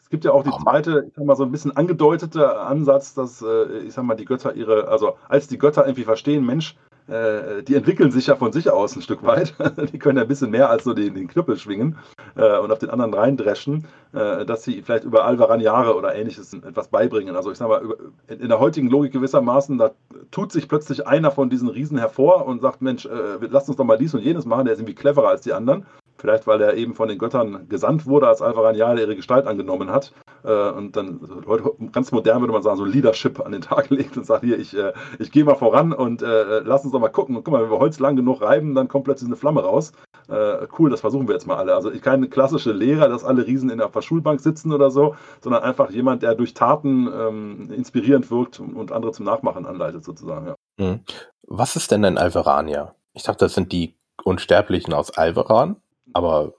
Es gibt ja auch die zweite, ich sag mal, so ein bisschen angedeutete Ansatz, dass, äh, ich sag mal, die Götter ihre, also als die Götter irgendwie verstehen, Mensch, äh, die entwickeln sich ja von sich aus ein Stück weit. [laughs] die können ja ein bisschen mehr als so den, den Knüppel schwingen äh, und auf den anderen reindreschen, äh, dass sie vielleicht über Alvaran-Jahre oder ähnliches etwas beibringen. Also ich sag mal, in, in der heutigen Logik gewissermaßen, da tut sich plötzlich einer von diesen Riesen hervor und sagt, Mensch, äh, lasst uns doch mal dies und jenes machen, der ist irgendwie cleverer als die anderen. Vielleicht, weil er eben von den Göttern gesandt wurde, als Alvaran Jahre ihre Gestalt angenommen hat. Äh, und dann heute ganz modern würde man sagen, so Leadership an den Tag [laughs] legt und sagt, hier, ich, äh, ich gehe mal voran und äh, lass uns doch mal gucken. Und guck mal, wenn wir Holz lang genug reiben, dann kommt plötzlich eine Flamme raus. Äh, cool, das versuchen wir jetzt mal alle. Also ich keine klassische Lehrer, dass alle Riesen in der Schulbank sitzen oder so, sondern einfach jemand, der durch Taten ähm, inspirierend wirkt und andere zum Nachmachen anleitet, sozusagen. Ja. Mhm. Was ist denn ein Alveranier? Ich dachte, das sind die Unsterblichen aus Alveran. Aber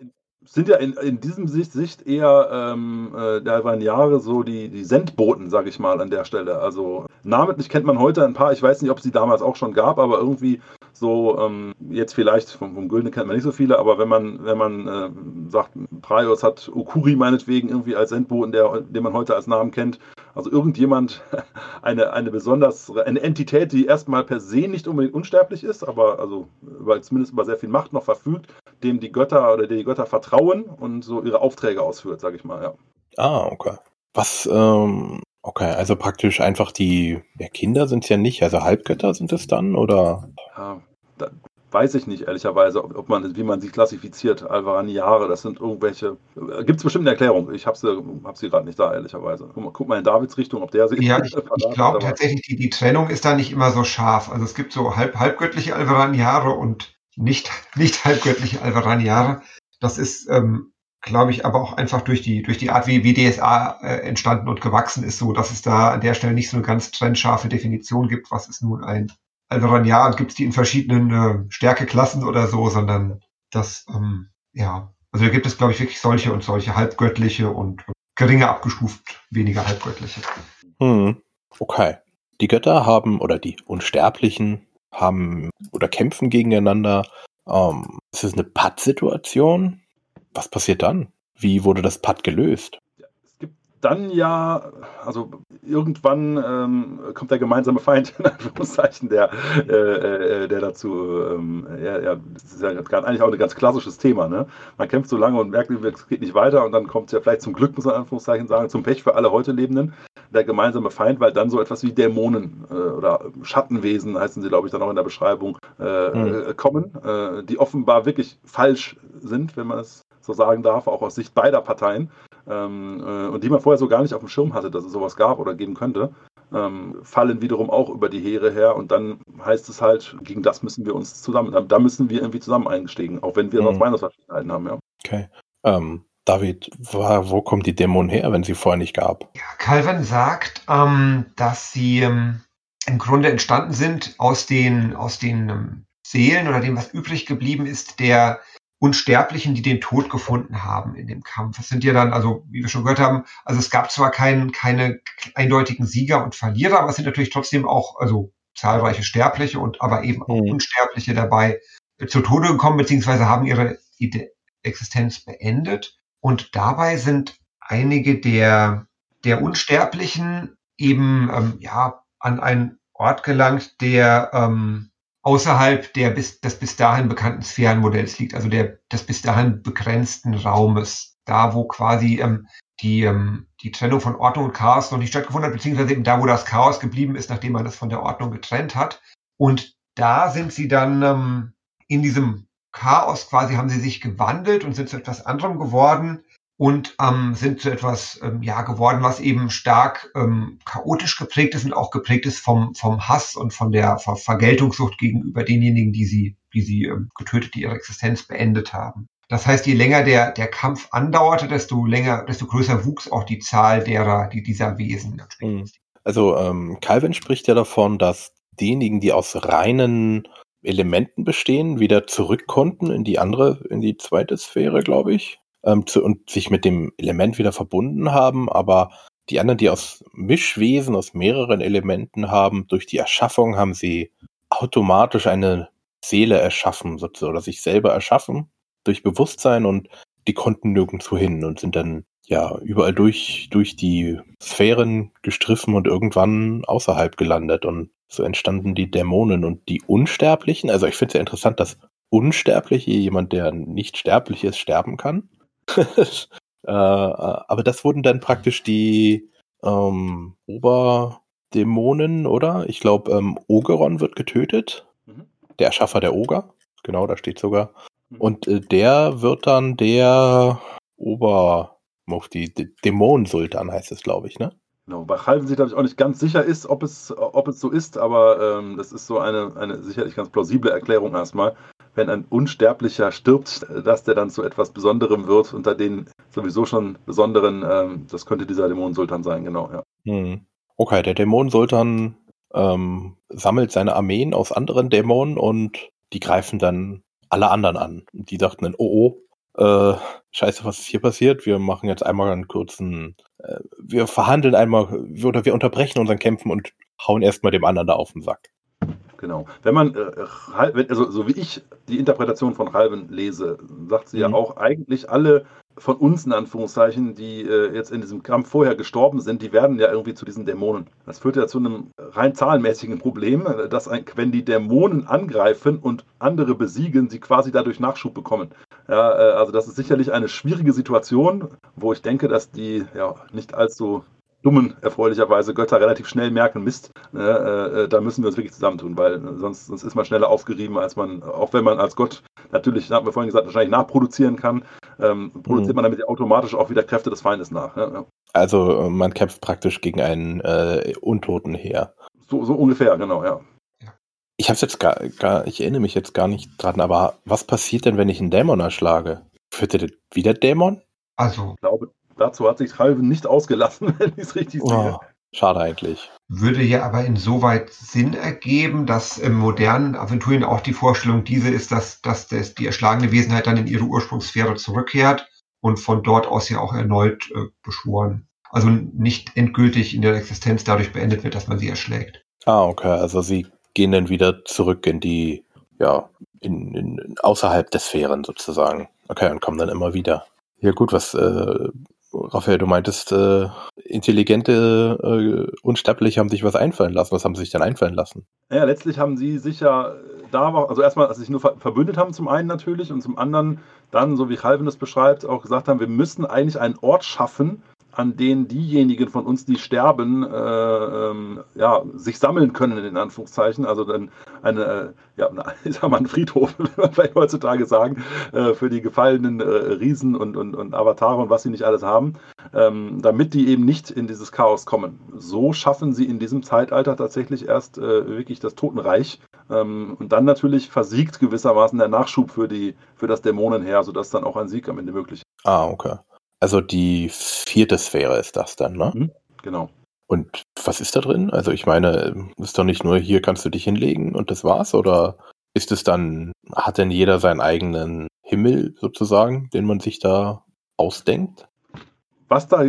sind ja in, in diesem Sicht, Sicht eher ähm, äh, der Jahre so die, die Sendboten, sage ich mal, an der Stelle. Also namentlich kennt man heute ein paar, ich weiß nicht, ob es die damals auch schon gab, aber irgendwie so, ähm, jetzt vielleicht vom, vom Güldene kennt man nicht so viele, aber wenn man, wenn man äh, sagt, Praios hat Okuri meinetwegen irgendwie als Sendboten, der, den man heute als Namen kennt, also irgendjemand, [laughs] eine, eine besonders, eine Entität, die erstmal per se nicht unbedingt unsterblich ist, aber also über, zumindest über sehr viel Macht noch verfügt, dem die Götter oder die Götter vertrauen und so ihre Aufträge ausführt, sage ich mal, ja. Ah, okay. Was, ähm, okay, also praktisch einfach die ja, Kinder sind es ja nicht, also Halbgötter sind es dann, oder? Ja, da, weiß ich nicht, ehrlicherweise, ob, ob, man, wie man sie klassifiziert, Alvaraniare, das sind irgendwelche, äh, gibt es bestimmt eine Erklärung, ich habe sie, hab sie gerade nicht da, ehrlicherweise. Guck mal, guck mal in Davids Richtung, ob der sie... Ja, [laughs] ich, ich glaube tatsächlich, die, die Trennung ist da nicht immer so scharf, also es gibt so halb, halbgöttliche Alvaraniare und nicht, [laughs] nicht halbgöttliche Alvaraniare. Das ist, ähm, glaube ich, aber auch einfach durch die, durch die Art, wie, wie DSA äh, entstanden und gewachsen ist, so dass es da an der Stelle nicht so eine ganz trennscharfe Definition gibt, was ist nun ein Alvaraniar und gibt es die in verschiedenen äh, Stärkeklassen oder so, sondern das, ähm, ja, also da gibt es, glaube ich, wirklich solche und solche halbgöttliche und geringer abgestuft, weniger halbgöttliche. Hm. Okay. Die Götter haben, oder die Unsterblichen haben oder kämpfen gegeneinander. Ähm, ist es eine Patt-Situation? Was passiert dann? Wie wurde das Patt gelöst? Dann ja, also irgendwann ähm, kommt der gemeinsame Feind, [laughs] in Anführungszeichen, der, äh, äh, der dazu, ähm, ja, ja, das ist ja eigentlich auch ein ganz klassisches Thema. Ne? Man kämpft so lange und merkt, es geht nicht weiter und dann kommt es ja vielleicht zum Glück, muss man in Anführungszeichen sagen, zum Pech für alle heute Lebenden, der gemeinsame Feind, weil dann so etwas wie Dämonen äh, oder Schattenwesen, heißen sie, glaube ich, dann auch in der Beschreibung, mhm. kommen, äh, die offenbar wirklich falsch sind, wenn man es so sagen darf, auch aus Sicht beider Parteien. Ähm, äh, und die man vorher so gar nicht auf dem Schirm hatte, dass es sowas gab oder geben könnte, ähm, fallen wiederum auch über die Heere her. Und dann heißt es halt, gegen das müssen wir uns zusammen, da müssen wir irgendwie zusammen eingestiegen, auch wenn wir mhm. noch Meinungsverschiedenheiten haben. Ja. Okay. Ähm, David, wo kommt die Dämon her, wenn sie vorher nicht gab? Ja, Calvin sagt, ähm, dass sie ähm, im Grunde entstanden sind aus den, aus den ähm, Seelen oder dem, was übrig geblieben ist, der Unsterblichen, die den Tod gefunden haben in dem Kampf. Das sind ja dann, also wie wir schon gehört haben, also es gab zwar kein, keine eindeutigen Sieger und Verlierer, aber es sind natürlich trotzdem auch, also zahlreiche Sterbliche und aber eben auch mhm. Unsterbliche dabei äh, zu Tode gekommen, beziehungsweise haben ihre Existenz beendet. Und dabei sind einige der, der Unsterblichen eben ähm, ja, an einen Ort gelangt, der ähm, außerhalb der bis, des bis dahin bekannten Sphärenmodells liegt, also der, des bis dahin begrenzten Raumes. Da, wo quasi ähm, die, ähm, die Trennung von Ordnung und Chaos noch nicht stattgefunden hat, beziehungsweise eben da, wo das Chaos geblieben ist, nachdem man das von der Ordnung getrennt hat. Und da sind sie dann ähm, in diesem Chaos quasi, haben sie sich gewandelt und sind zu etwas anderem geworden, und ähm, sind zu etwas ähm, ja geworden, was eben stark ähm, chaotisch geprägt ist und auch geprägt ist vom vom Hass und von der Ver Vergeltungssucht gegenüber denjenigen, die sie die sie ähm, getötet, die ihre Existenz beendet haben. Das heißt, je länger der der Kampf andauerte, desto länger, desto größer wuchs auch die Zahl derer, die dieser Wesen. Mhm. Also ähm, Calvin spricht ja davon, dass diejenigen, die aus reinen Elementen bestehen, wieder zurück konnten in die andere, in die zweite Sphäre, glaube ich ähm, zu, und sich mit dem Element wieder verbunden haben, aber die anderen, die aus Mischwesen, aus mehreren Elementen haben, durch die Erschaffung haben sie automatisch eine Seele erschaffen, sozusagen, oder sich selber erschaffen durch Bewusstsein und die konnten nirgendwo hin und sind dann ja überall durch, durch die Sphären gestriffen und irgendwann außerhalb gelandet und so entstanden die Dämonen und die Unsterblichen. Also ich finde es ja interessant, dass Unsterbliche, jemand, der nicht sterblich ist, sterben kann. [laughs] äh, aber das wurden dann praktisch die ähm, Oberdämonen, oder? Ich glaube, ähm, Ogeron wird getötet. Mhm. Der Erschaffer der Oger. Genau, da steht sogar. Mhm. Und äh, der wird dann der Obermufti, Dämonensultan heißt es, glaube ich, ne? Genau, bei Halben sich, glaube ich, auch nicht ganz sicher ist, ob es, ob es so ist, aber ähm, das ist so eine, eine sicherlich ganz plausible Erklärung erstmal. Wenn ein Unsterblicher stirbt, dass der dann zu etwas Besonderem wird, unter den sowieso schon besonderen, ähm, das könnte dieser Dämonensultan sein, genau, ja. Hm. Okay, der Dämonensultan ähm, sammelt seine Armeen aus anderen Dämonen und die greifen dann alle anderen an. Die dachten dann, oh oh, äh, scheiße, was ist hier passiert? Wir machen jetzt einmal einen kurzen, äh, wir verhandeln einmal oder wir unterbrechen unseren Kämpfen und hauen erstmal dem anderen da auf den Sack. Genau. Wenn man, äh, also so wie ich die Interpretation von Halben lese, sagt sie mhm. ja auch eigentlich alle von uns in Anführungszeichen, die äh, jetzt in diesem Kampf vorher gestorben sind, die werden ja irgendwie zu diesen Dämonen. Das führt ja zu einem rein zahlenmäßigen Problem, dass ein, wenn die Dämonen angreifen und andere besiegen, sie quasi dadurch Nachschub bekommen. Ja, äh, also das ist sicherlich eine schwierige Situation, wo ich denke, dass die ja nicht allzu dummen, erfreulicherweise Götter relativ schnell merken, Mist, äh, äh, da müssen wir uns wirklich zusammentun, weil sonst, sonst ist man schneller aufgerieben, als man, auch wenn man als Gott natürlich, haben wir vorhin gesagt, wahrscheinlich nachproduzieren kann, ähm, produziert mhm. man damit automatisch auch wieder Kräfte des Feindes nach. Ja, Also äh, man kämpft praktisch gegen einen äh, Untoten her. So, so ungefähr, genau, ja. Ich hab's jetzt gar, gar, ich erinnere mich jetzt gar nicht dran, aber was passiert denn, wenn ich einen Dämon erschlage? Führt der wieder Dämon? Also, ich glaube, dazu hat sich Halven nicht ausgelassen, [laughs] wenn ich es richtig sehe. Oh, schade eigentlich. Würde ja aber insoweit Sinn ergeben, dass im modernen Aventurien auch die Vorstellung diese ist, dass, dass das, die erschlagene Wesenheit dann in ihre Ursprungssphäre zurückkehrt und von dort aus ja auch erneut äh, beschworen. Also nicht endgültig in der Existenz dadurch beendet wird, dass man sie erschlägt. Ah, okay. Also sie gehen dann wieder zurück in die, ja, in, in außerhalb der Sphären sozusagen. Okay, und kommen dann immer wieder. Ja gut, was äh, Raphael, du meintest, äh, intelligente äh, Unsterbliche haben sich was einfallen lassen. Was haben sie sich denn einfallen lassen? Ja, letztlich haben sie sich ja da, also erstmal, als sie sich nur verbündet haben, zum einen natürlich, und zum anderen dann, so wie Calvin es beschreibt, auch gesagt haben, wir müssen eigentlich einen Ort schaffen, an denen diejenigen von uns, die sterben, äh, ähm, ja, sich sammeln können, in Anführungszeichen. Also dann eine, ja, [laughs] ich sag mal, ein Friedhof, [laughs] will man vielleicht heutzutage sagen, äh, für die gefallenen äh, Riesen und, und, und Avatare und was sie nicht alles haben, ähm, damit die eben nicht in dieses Chaos kommen. So schaffen sie in diesem Zeitalter tatsächlich erst äh, wirklich das Totenreich. Ähm, und dann natürlich versiegt gewissermaßen der Nachschub für, die, für das Dämonenheer, sodass dann auch ein Sieg am Ende möglich ist. Ah, okay. Also die vierte Sphäre ist das dann, ne? Mhm, genau. Und was ist da drin? Also ich meine, ist doch nicht nur hier kannst du dich hinlegen und das war's, oder ist es dann, hat denn jeder seinen eigenen Himmel sozusagen, den man sich da ausdenkt? Was da,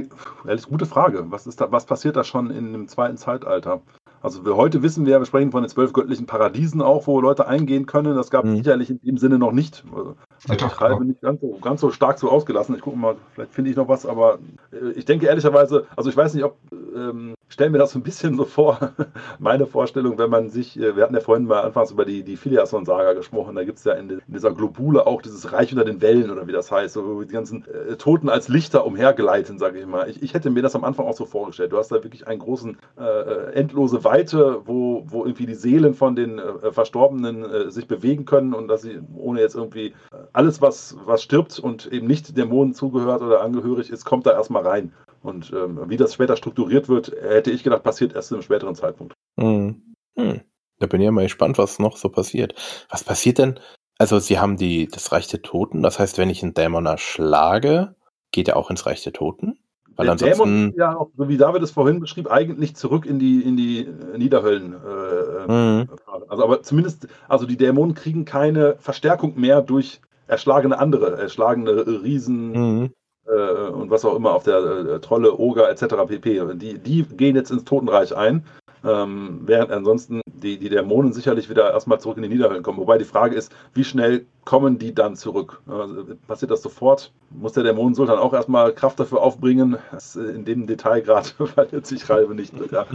ehrlich, gute Frage. Was ist da, was passiert da schon in dem zweiten Zeitalter? Also wir heute wissen wir, wir sprechen von den zwölf göttlichen Paradiesen auch, wo Leute eingehen können. Das gab es mhm. sicherlich in dem Sinne noch nicht. Also ich habe nicht ganz so, ganz so stark so ausgelassen. Ich gucke mal, vielleicht finde ich noch was, aber äh, ich denke ehrlicherweise, also ich weiß nicht, ob ähm, stellen wir das so ein bisschen so vor, [laughs] meine Vorstellung, wenn man sich, äh, wir hatten ja vorhin mal anfangs über die, die Filiason-Saga gesprochen, da gibt es ja in, in, dieser Globule auch dieses Reich unter den Wellen oder wie das heißt, wo die ganzen äh, Toten als Lichter umhergleiten, sage ich mal. Ich, ich, hätte mir das am Anfang auch so vorgestellt. Du hast da wirklich einen großen, äh, äh endlose Weite, wo, wo irgendwie die Seelen von den äh, Verstorbenen äh, sich bewegen können und dass sie ohne jetzt irgendwie alles, was, was stirbt und eben nicht Dämonen zugehört oder angehörig ist, kommt da erstmal rein. Und ähm, wie das später strukturiert wird, hätte ich gedacht, passiert erst zu einem späteren Zeitpunkt. Hm. Hm. Da bin ich ja mal gespannt, was noch so passiert. Was passiert denn? Also, sie haben die, das Reich der Toten. Das heißt, wenn ich einen Dämon erschlage, geht er auch ins Reich der Toten? Weil der ansonsten... Dämon, ja, auch, so wie David es vorhin beschrieb, eigentlich zurück in die, in die Niederhöllen. Äh, mhm. Also, aber zumindest, also die Dämonen kriegen keine Verstärkung mehr durch erschlagene andere, erschlagene Riesen, mhm. Äh, und was auch immer auf der äh, Trolle, Oger etc. pp. Die, die gehen jetzt ins Totenreich ein, ähm, während ansonsten die, die Dämonen sicherlich wieder erstmal zurück in die Niederwelt kommen. Wobei die Frage ist, wie schnell kommen die dann zurück? Also, passiert das sofort? Muss der Dämonensultan auch erstmal Kraft dafür aufbringen? Das, äh, in dem Detail gerade [laughs] verliert sich Ralve nicht. Ja.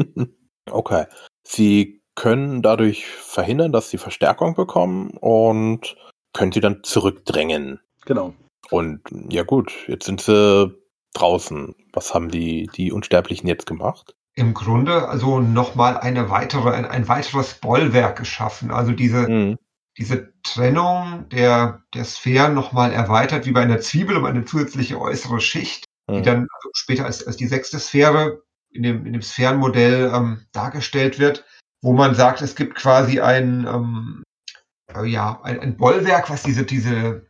[laughs] okay. Sie können dadurch verhindern, dass sie Verstärkung bekommen und können sie dann zurückdrängen. Genau. Und ja gut, jetzt sind sie draußen. Was haben die, die Unsterblichen jetzt gemacht? Im Grunde also nochmal eine weitere, ein, ein weiteres Bollwerk geschaffen. Also diese, mhm. diese Trennung der, der Sphären nochmal erweitert, wie bei einer Zwiebel um eine zusätzliche äußere Schicht, mhm. die dann also später als, als die sechste Sphäre in dem, in dem Sphärenmodell ähm, dargestellt wird, wo man sagt, es gibt quasi ein, ähm, äh, ja, ein, ein Bollwerk, was diese, diese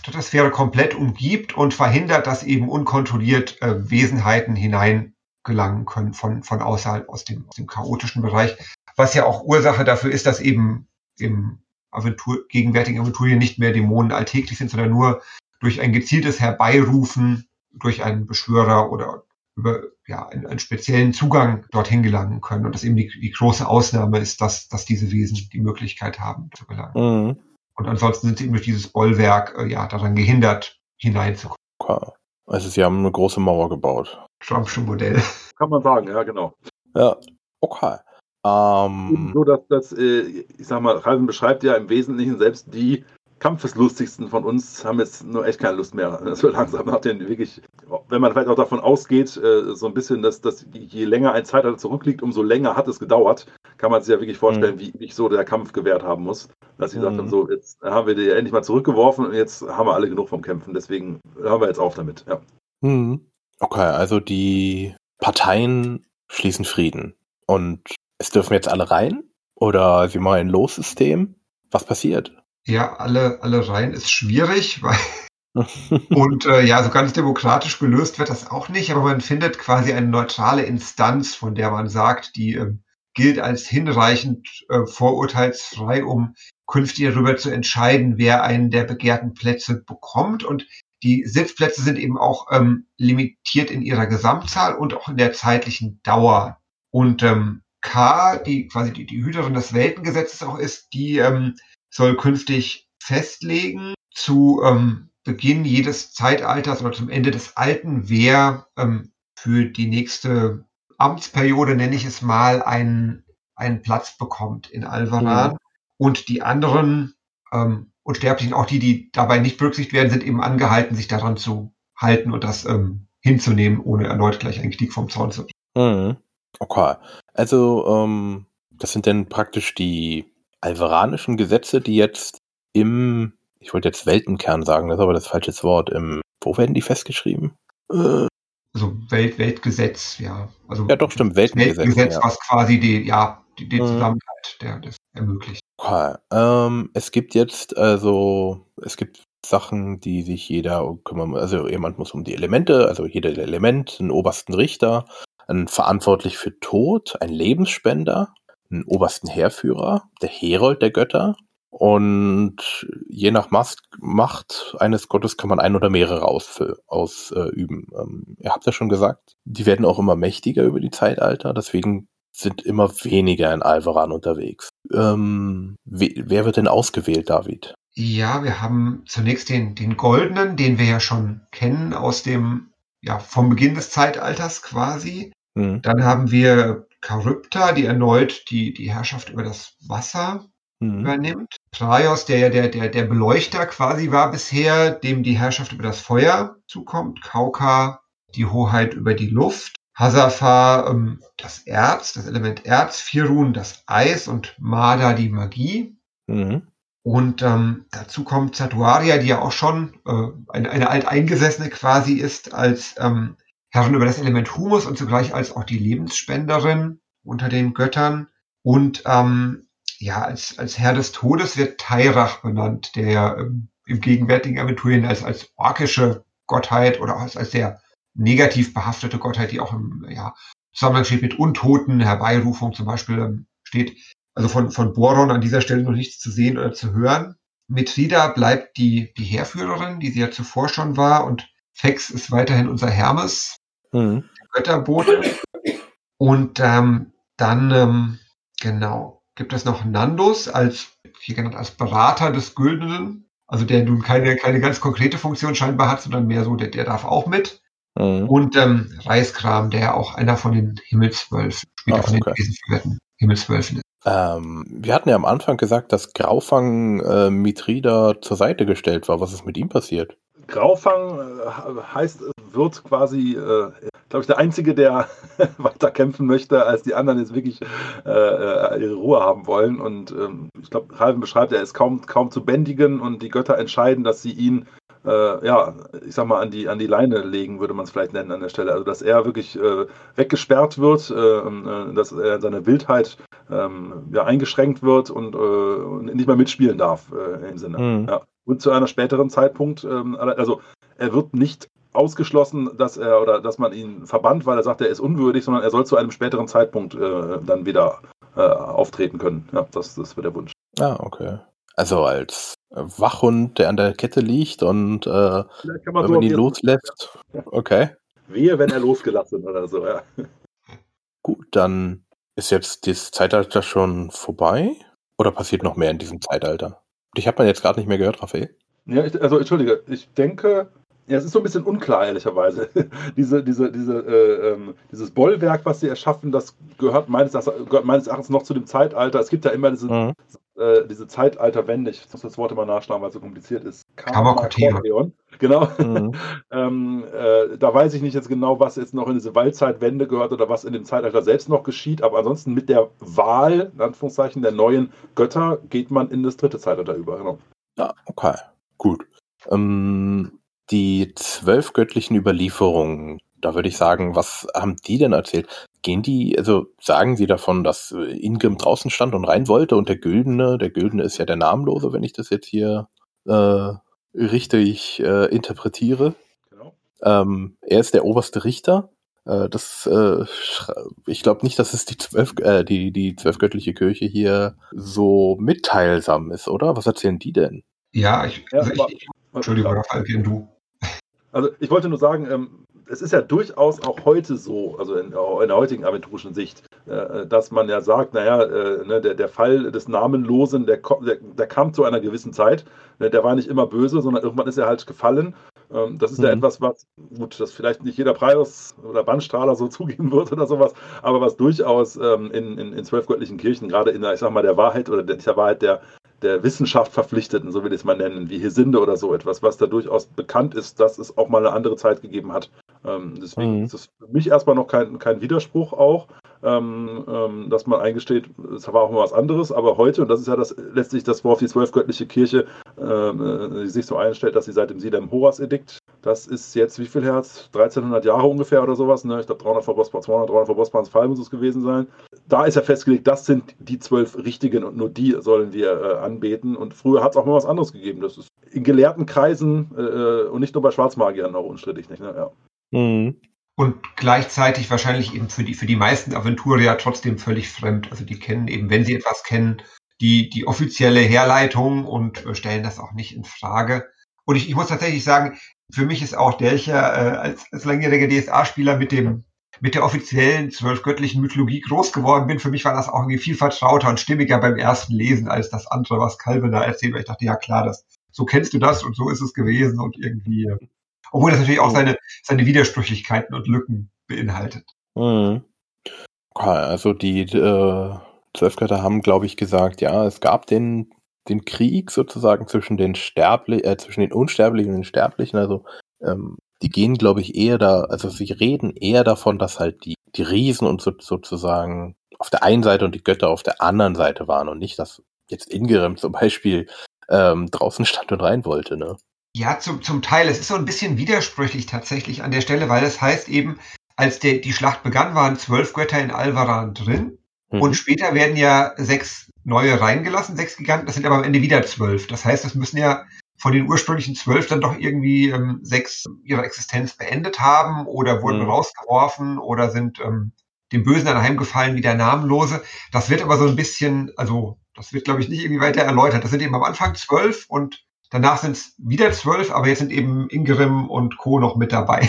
Stratosphäre komplett umgibt und verhindert, dass eben unkontrolliert äh, Wesenheiten hineingelangen können von, von außerhalb aus dem, aus dem chaotischen Bereich, was ja auch Ursache dafür ist, dass eben im Aventur, gegenwärtigen Aventurien nicht mehr Dämonen alltäglich sind, sondern nur durch ein gezieltes Herbeirufen durch einen Beschwörer oder über ja, einen, einen speziellen Zugang dorthin gelangen können. Und das eben die, die große Ausnahme ist, dass, dass diese Wesen die Möglichkeit haben zu gelangen. Mhm. Und ansonsten sind sie eben durch dieses Bollwerk äh, ja daran gehindert, hineinzukommen. Okay. Also sie haben eine große Mauer gebaut. Trumpsche Modell. [laughs] Kann man sagen, ja, genau. Ja, okay. Ähm, so, dass das, äh, ich sag mal, Ralven beschreibt ja im Wesentlichen selbst die kampfeslustigsten von uns haben jetzt nur echt keine Lust mehr. So langsam nach den wirklich, wenn man vielleicht auch davon ausgeht, äh, so ein bisschen, dass, dass je länger ein Zeitalter zurückliegt, umso länger hat es gedauert, kann man sich ja wirklich vorstellen, mhm. wie sich so der Kampf gewährt haben muss. Dass sie mhm. sagten, so, jetzt haben wir die endlich mal zurückgeworfen und jetzt haben wir alle genug vom Kämpfen. Deswegen hören wir jetzt auf damit. Ja. Mhm. Okay, also die Parteien schließen Frieden. Und es dürfen jetzt alle rein? Oder sie machen ein Lossystem? Was passiert? Ja, alle, alle rein ist schwierig, [laughs] weil [laughs] und äh, ja, so ganz demokratisch gelöst wird das auch nicht, aber man findet quasi eine neutrale Instanz, von der man sagt, die äh, gilt als hinreichend äh, vorurteilsfrei, um künftig darüber zu entscheiden, wer einen der begehrten Plätze bekommt. Und die Sitzplätze sind eben auch ähm, limitiert in ihrer Gesamtzahl und auch in der zeitlichen Dauer. Und ähm, K, die quasi die, die Hüterin des Weltengesetzes auch ist, die ähm, soll künftig festlegen zu ähm, Beginn jedes Zeitalters oder zum Ende des Alten, wer ähm, für die nächste Amtsperiode, nenne ich es mal, einen, einen Platz bekommt in Alvaran. Mhm. Und die anderen ähm, Unsterblichen, auch die, die dabei nicht berücksichtigt werden, sind eben angehalten, sich daran zu halten und das ähm, hinzunehmen, ohne erneut gleich einen Knick vom Zaun zu mhm. Okay. Also, ähm, das sind dann praktisch die alvaranischen Gesetze, die jetzt im, ich wollte jetzt Weltenkern sagen, das ist aber das falsche Wort, im, wo werden die festgeschrieben? Äh, also Welt, Weltgesetz, ja. Also ja, doch, stimmt, Weltgesetz. Weltgesetz, ja. was quasi die, ja, die, den mhm. Zusammenhalt der, das ermöglicht. Okay. Ähm, es gibt jetzt, also, es gibt Sachen, die sich jeder kümmern, also jemand muss um die Elemente, also jeder Element, einen obersten Richter, einen verantwortlich für Tod, einen Lebensspender, einen obersten Heerführer, der Herold der Götter. Und je nach Macht eines Gottes kann man ein oder mehrere ausüben. Aus, äh, ähm, ihr habt ja schon gesagt, die werden auch immer mächtiger über die Zeitalter, deswegen sind immer weniger in Alvaran unterwegs. Ähm, wer wird denn ausgewählt, David? Ja, wir haben zunächst den, den Goldenen, den wir ja schon kennen aus dem, ja, vom Beginn des Zeitalters quasi. Mhm. Dann haben wir Charybda, die erneut die, die Herrschaft über das Wasser mhm. übernimmt. Traios, der ja der, der, der Beleuchter quasi war bisher, dem die Herrschaft über das Feuer zukommt. Kauka, die Hoheit über die Luft. Hasafa, ähm, das Erz, das Element Erz. Firun, das Eis und Mada, die Magie. Mhm. Und ähm, dazu kommt Zatuaria, die ja auch schon äh, eine, eine alteingesessene quasi ist als ähm, Herrin über das Element Humus und zugleich als auch die Lebensspenderin unter den Göttern. Und ähm, ja, als, als Herr des Todes wird Tairach benannt, der ähm, im gegenwärtigen Aventurien als, als orkische Gottheit oder als, als sehr negativ behaftete Gottheit, die auch im ja, Zusammenhang steht mit Untoten, Herbeirufung zum Beispiel ähm, steht. Also von, von Boron an dieser Stelle noch nichts zu sehen oder zu hören. Mithriда bleibt die, die Heerführerin, die sie ja zuvor schon war und Fex ist weiterhin unser Hermes, mhm. Götterbote. Und ähm, dann, ähm, genau, gibt es noch Nandos als, hier genannt als Berater des Güldenen. Also der nun keine, keine ganz konkrete Funktion scheinbar hat, sondern mehr so, der, der darf auch mit. Mhm. Und ähm, Reiskram, der auch einer von den Himmelswölfen, später ah, von den Wesenverwirrten Himmelswölfen ist. Ähm, wir hatten ja am Anfang gesagt, dass Graufang äh, Mitrida zur Seite gestellt war. Was ist mit ihm passiert? Graufang äh, heißt, wird quasi, äh, glaube ich, der Einzige, der [laughs] weiter kämpfen möchte, als die anderen jetzt wirklich äh, äh ihre Ruhe haben wollen. Und ähm, ich glaube, Halven beschreibt, er ist kaum, kaum zu bändigen und die Götter entscheiden, dass sie ihn äh, ja, ich sag mal, an die, an die Leine legen, würde man es vielleicht nennen an der Stelle. Also, dass er wirklich äh, weggesperrt wird, äh, äh dass er seine Wildheit ähm, ja, eingeschränkt wird und, äh, nicht mehr mitspielen darf, äh, im Sinne. Mhm. Ja. Und zu einem späteren Zeitpunkt, ähm, also, er wird nicht ausgeschlossen, dass er oder dass man ihn verbannt, weil er sagt, er ist unwürdig, sondern er soll zu einem späteren Zeitpunkt dann wieder auftreten können. Ja, das, das wird der Wunsch. Ah, okay. Also als Wachhund, der an der Kette liegt und äh, wenn man so ihn loslässt. Okay. Wehe, wenn er losgelassen oder so, ja. Gut, dann ist jetzt das Zeitalter schon vorbei? Oder passiert noch mehr in diesem Zeitalter? Dich hat man jetzt gerade nicht mehr gehört, Raphael. Ja, ich, also entschuldige, ich denke, ja, es ist so ein bisschen unklar, ehrlicherweise. [laughs] diese, diese, diese, äh, ähm, dieses Bollwerk, was sie erschaffen, das gehört meines, gehört meines Erachtens noch zu dem Zeitalter. Es gibt ja immer diese, mhm. Äh, diese Zeitalterwände. Ich muss das Wort immer nachschlagen, weil es so kompliziert ist. Kammerkorteon. Genau. Mhm. [laughs] ähm, äh, da weiß ich nicht jetzt genau, was jetzt noch in diese Waldzeitwende gehört oder was in dem Zeitalter selbst noch geschieht. Aber ansonsten mit der Wahl, in Anführungszeichen, der neuen Götter geht man in das dritte Zeitalter über. Genau. Ja, okay. Gut. Ähm, die zwölf göttlichen Überlieferungen, da würde ich sagen, was haben die denn erzählt? Gehen die, also sagen sie davon, dass Ingrim draußen stand und rein wollte und der Güldene, der Güldene ist ja der Namenlose, wenn ich das jetzt hier äh, richtig äh, interpretiere. Genau. Ähm, er ist der oberste Richter. Äh, das, äh, ich glaube nicht, dass es die zwölf, äh, die, die zwölfgöttliche Kirche hier so mitteilsam ist, oder? Was erzählen die denn? Ja, ich, also ich, Entschuldigung, Raphael, du. Also ich wollte nur sagen, ähm, es ist ja durchaus auch heute so, also in, in der heutigen aventurischen Sicht, äh, dass man ja sagt, naja, äh, ne, der, der Fall des Namenlosen, der, der, der, kam zu einer gewissen Zeit, ne, der war nicht immer böse, sondern irgendwann ist er halt gefallen. Ähm, das ist mhm. ja etwas, was, gut, das vielleicht nicht jeder Preis oder Bandstrahler so [laughs] zugeben wird oder sowas, aber was durchaus ähm, in, in, in zwölf göttlichen Kirchen, gerade in der, ich sag mal, der Wahrheit oder der, der Wahrheit der, der Wissenschaft verpflichteten, so will ich es mal nennen, wie Hesinde oder so etwas, was da durchaus bekannt ist, dass es auch mal eine andere Zeit gegeben hat. Ähm, deswegen mhm. ist das für mich erstmal noch kein, kein Widerspruch auch, ähm, ähm, dass man eingesteht, es war auch mal was anderes, aber heute, und das ist ja das, letztlich das, worauf die zwölfgöttliche Kirche ähm, äh, sich so einstellt, dass sie seit dem Sidem Horas Edikt, das ist jetzt wie viel Herz? 1300 Jahre ungefähr oder sowas, ne? ich glaube 300 vor Bosporus, 200, 300 vor Bosporus Fall muss es gewesen sein. Da ist ja festgelegt, das sind die zwölf richtigen und nur die sollen wir äh, anbeten. Und früher hat es auch mal was anderes gegeben. Das ist in gelehrten Kreisen äh, äh und nicht nur bei Schwarzmagiern auch unstrittig. Nicht, ne? ja. Mhm. Und gleichzeitig wahrscheinlich eben für die, für die meisten Aventurier trotzdem völlig fremd. Also die kennen eben, wenn sie etwas kennen, die, die offizielle Herleitung und äh, stellen das auch nicht in Frage. Und ich, ich muss tatsächlich sagen, für mich ist auch Delcher äh, als, als langjähriger DSA-Spieler mit dem mit der offiziellen zwölfgöttlichen Mythologie groß geworden bin. Für mich war das auch irgendwie viel vertrauter und stimmiger beim ersten Lesen als das andere, was Calvin da erzählt. Weil ich dachte, ja klar, das, so kennst du das und so ist es gewesen und irgendwie, obwohl das natürlich auch seine, seine Widersprüchlichkeiten und Lücken beinhaltet. Mhm. Also die äh, Zwölfgötter haben, glaube ich, gesagt, ja, es gab den, den Krieg sozusagen zwischen den Sterblichen, äh, zwischen den Unsterblichen und den Sterblichen. Also ähm, die gehen, glaube ich, eher da, also sie reden eher davon, dass halt die, die Riesen und so, sozusagen auf der einen Seite und die Götter auf der anderen Seite waren und nicht, dass jetzt Ingrim zum Beispiel ähm, draußen stand und rein wollte, ne? Ja, zum, zum Teil. Es ist so ein bisschen widersprüchlich tatsächlich an der Stelle, weil es heißt eben, als der, die Schlacht begann, waren zwölf Götter in Alvaran drin. Mhm. Und später werden ja sechs neue reingelassen, sechs Giganten. Das sind aber am Ende wieder zwölf. Das heißt, es müssen ja von den ursprünglichen zwölf dann doch irgendwie ähm, sechs ihre Existenz beendet haben oder wurden mhm. rausgeworfen oder sind ähm, dem Bösen anheimgefallen wie der Namenlose. Das wird aber so ein bisschen, also das wird, glaube ich, nicht irgendwie weiter erläutert. Das sind eben am Anfang zwölf und danach sind es wieder zwölf, aber jetzt sind eben Ingrim und Co. noch mit dabei.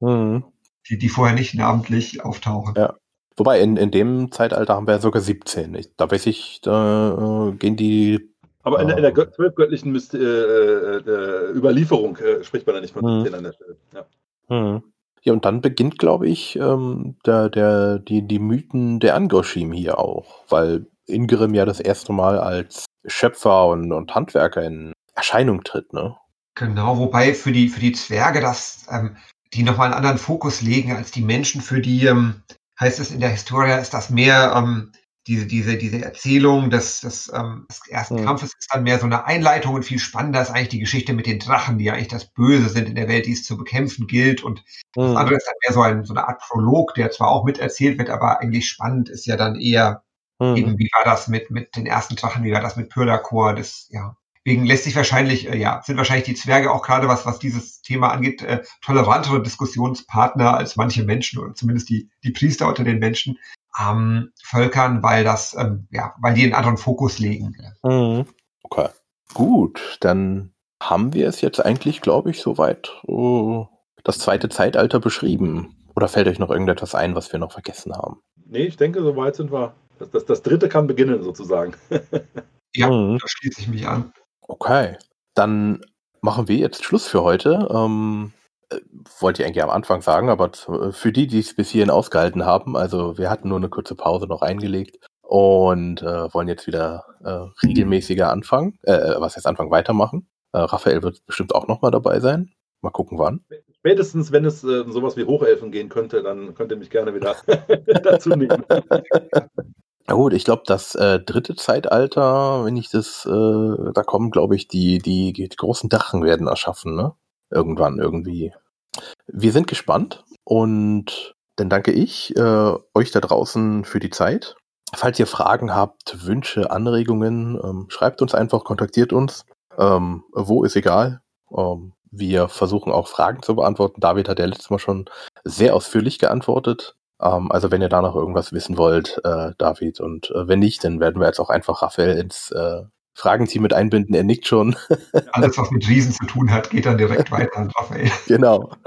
Mhm. Die, die vorher nicht namentlich auftauchen. Ja. Wobei, in, in dem Zeitalter haben wir sogar 17. Ich, da weiß ich, da äh, gehen die. Aber in, äh, in der zwölfgöttlichen äh, äh, Überlieferung äh, spricht man da nicht von 17 mhm. an der Stelle. Ja. Mhm. Ja, und dann beginnt, glaube ich, ähm, der, der, die, die Mythen der Angoshim hier auch, weil Ingrim ja das erste Mal als Schöpfer und, und Handwerker in Erscheinung tritt, ne? Genau, wobei für die, für die Zwerge das, ähm, die nochmal einen anderen Fokus legen als die Menschen, für die, ähm, heißt es in der Historia, ist das mehr ähm, diese, diese, diese Erzählung des, des, ähm, des ersten mhm. Kampfes ist dann mehr so eine Einleitung und viel spannender ist eigentlich die Geschichte mit den Drachen, die ja eigentlich das Böse sind in der Welt, die es zu bekämpfen gilt. Und mhm. das andere ist dann mehr so, ein, so eine Art Prolog, der zwar auch miterzählt wird, aber eigentlich spannend ist ja dann eher mhm. eben, wie war das mit, mit den ersten Drachen, wie war das mit Pyrlakor, das, ja. Deswegen lässt sich wahrscheinlich, äh, ja, sind wahrscheinlich die Zwerge auch gerade, was, was dieses Thema angeht, äh, tolerantere Diskussionspartner als manche Menschen oder zumindest die, die Priester unter den Menschen ähm, Völkern, weil das, ähm, ja, weil die einen anderen Fokus legen. Mhm. Okay. Gut, dann haben wir es jetzt eigentlich, glaube ich, soweit uh, das zweite Zeitalter beschrieben. Oder fällt euch noch irgendetwas ein, was wir noch vergessen haben? Nee, ich denke, soweit sind wir. Das, das, das dritte kann beginnen, sozusagen. ja, mhm. da schließe ich mich an. Okay. Dann machen wir jetzt Schluss für heute. Ähm, äh, wollte ich eigentlich am Anfang sagen, aber äh, für die, die es bis hierhin ausgehalten haben, also wir hatten nur eine kurze Pause noch eingelegt und äh, wollen jetzt wieder äh, regelmäßiger anfangen, äh, äh was jetzt anfangen weitermachen. Raphael wird bestimmt auch nochmal dabei sein. Mal gucken, wann. Spätestens, wenn es äh, sowas wie Hochelfen gehen könnte, dann könnt ihr mich gerne wieder [laughs] dazu nehmen. [laughs] Na gut, ich glaube, das äh, dritte Zeitalter, wenn ich das, äh, da kommen, glaube ich, die, die, die großen Drachen werden erschaffen, ne? irgendwann irgendwie. Wir sind gespannt und dann danke ich äh, euch da draußen für die Zeit. Falls ihr Fragen habt, Wünsche, Anregungen, ähm, schreibt uns einfach, kontaktiert uns. Ähm, wo ist egal. Ähm, wir versuchen auch Fragen zu beantworten. David hat ja letztes Mal schon sehr ausführlich geantwortet. Ähm, also wenn ihr da noch irgendwas wissen wollt, äh, David, und äh, wenn nicht, dann werden wir jetzt auch einfach Raphael ins äh, Fragenteam mit einbinden. Er nickt schon. [laughs] Alles, was mit Riesen zu tun hat, geht dann direkt [laughs] weiter an Raphael. Genau. [laughs]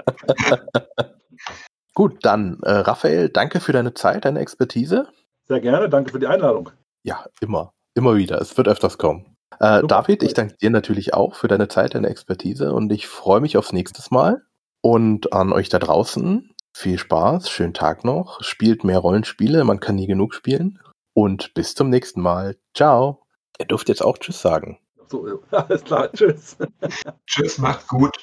Gut, dann äh, Raphael, danke für deine Zeit, deine Expertise. Sehr gerne, danke für die Einladung. Ja, immer, immer wieder. Es wird öfters kommen. Äh, David, ich danke dir natürlich auch für deine Zeit, deine Expertise und ich freue mich aufs nächste Mal. Und an euch da draußen, viel Spaß, schönen Tag noch, spielt mehr Rollenspiele, man kann nie genug spielen. Und bis zum nächsten Mal. Ciao. Er durfte jetzt auch Tschüss sagen. So, [laughs] alles klar, Tschüss. tschüss, macht gut.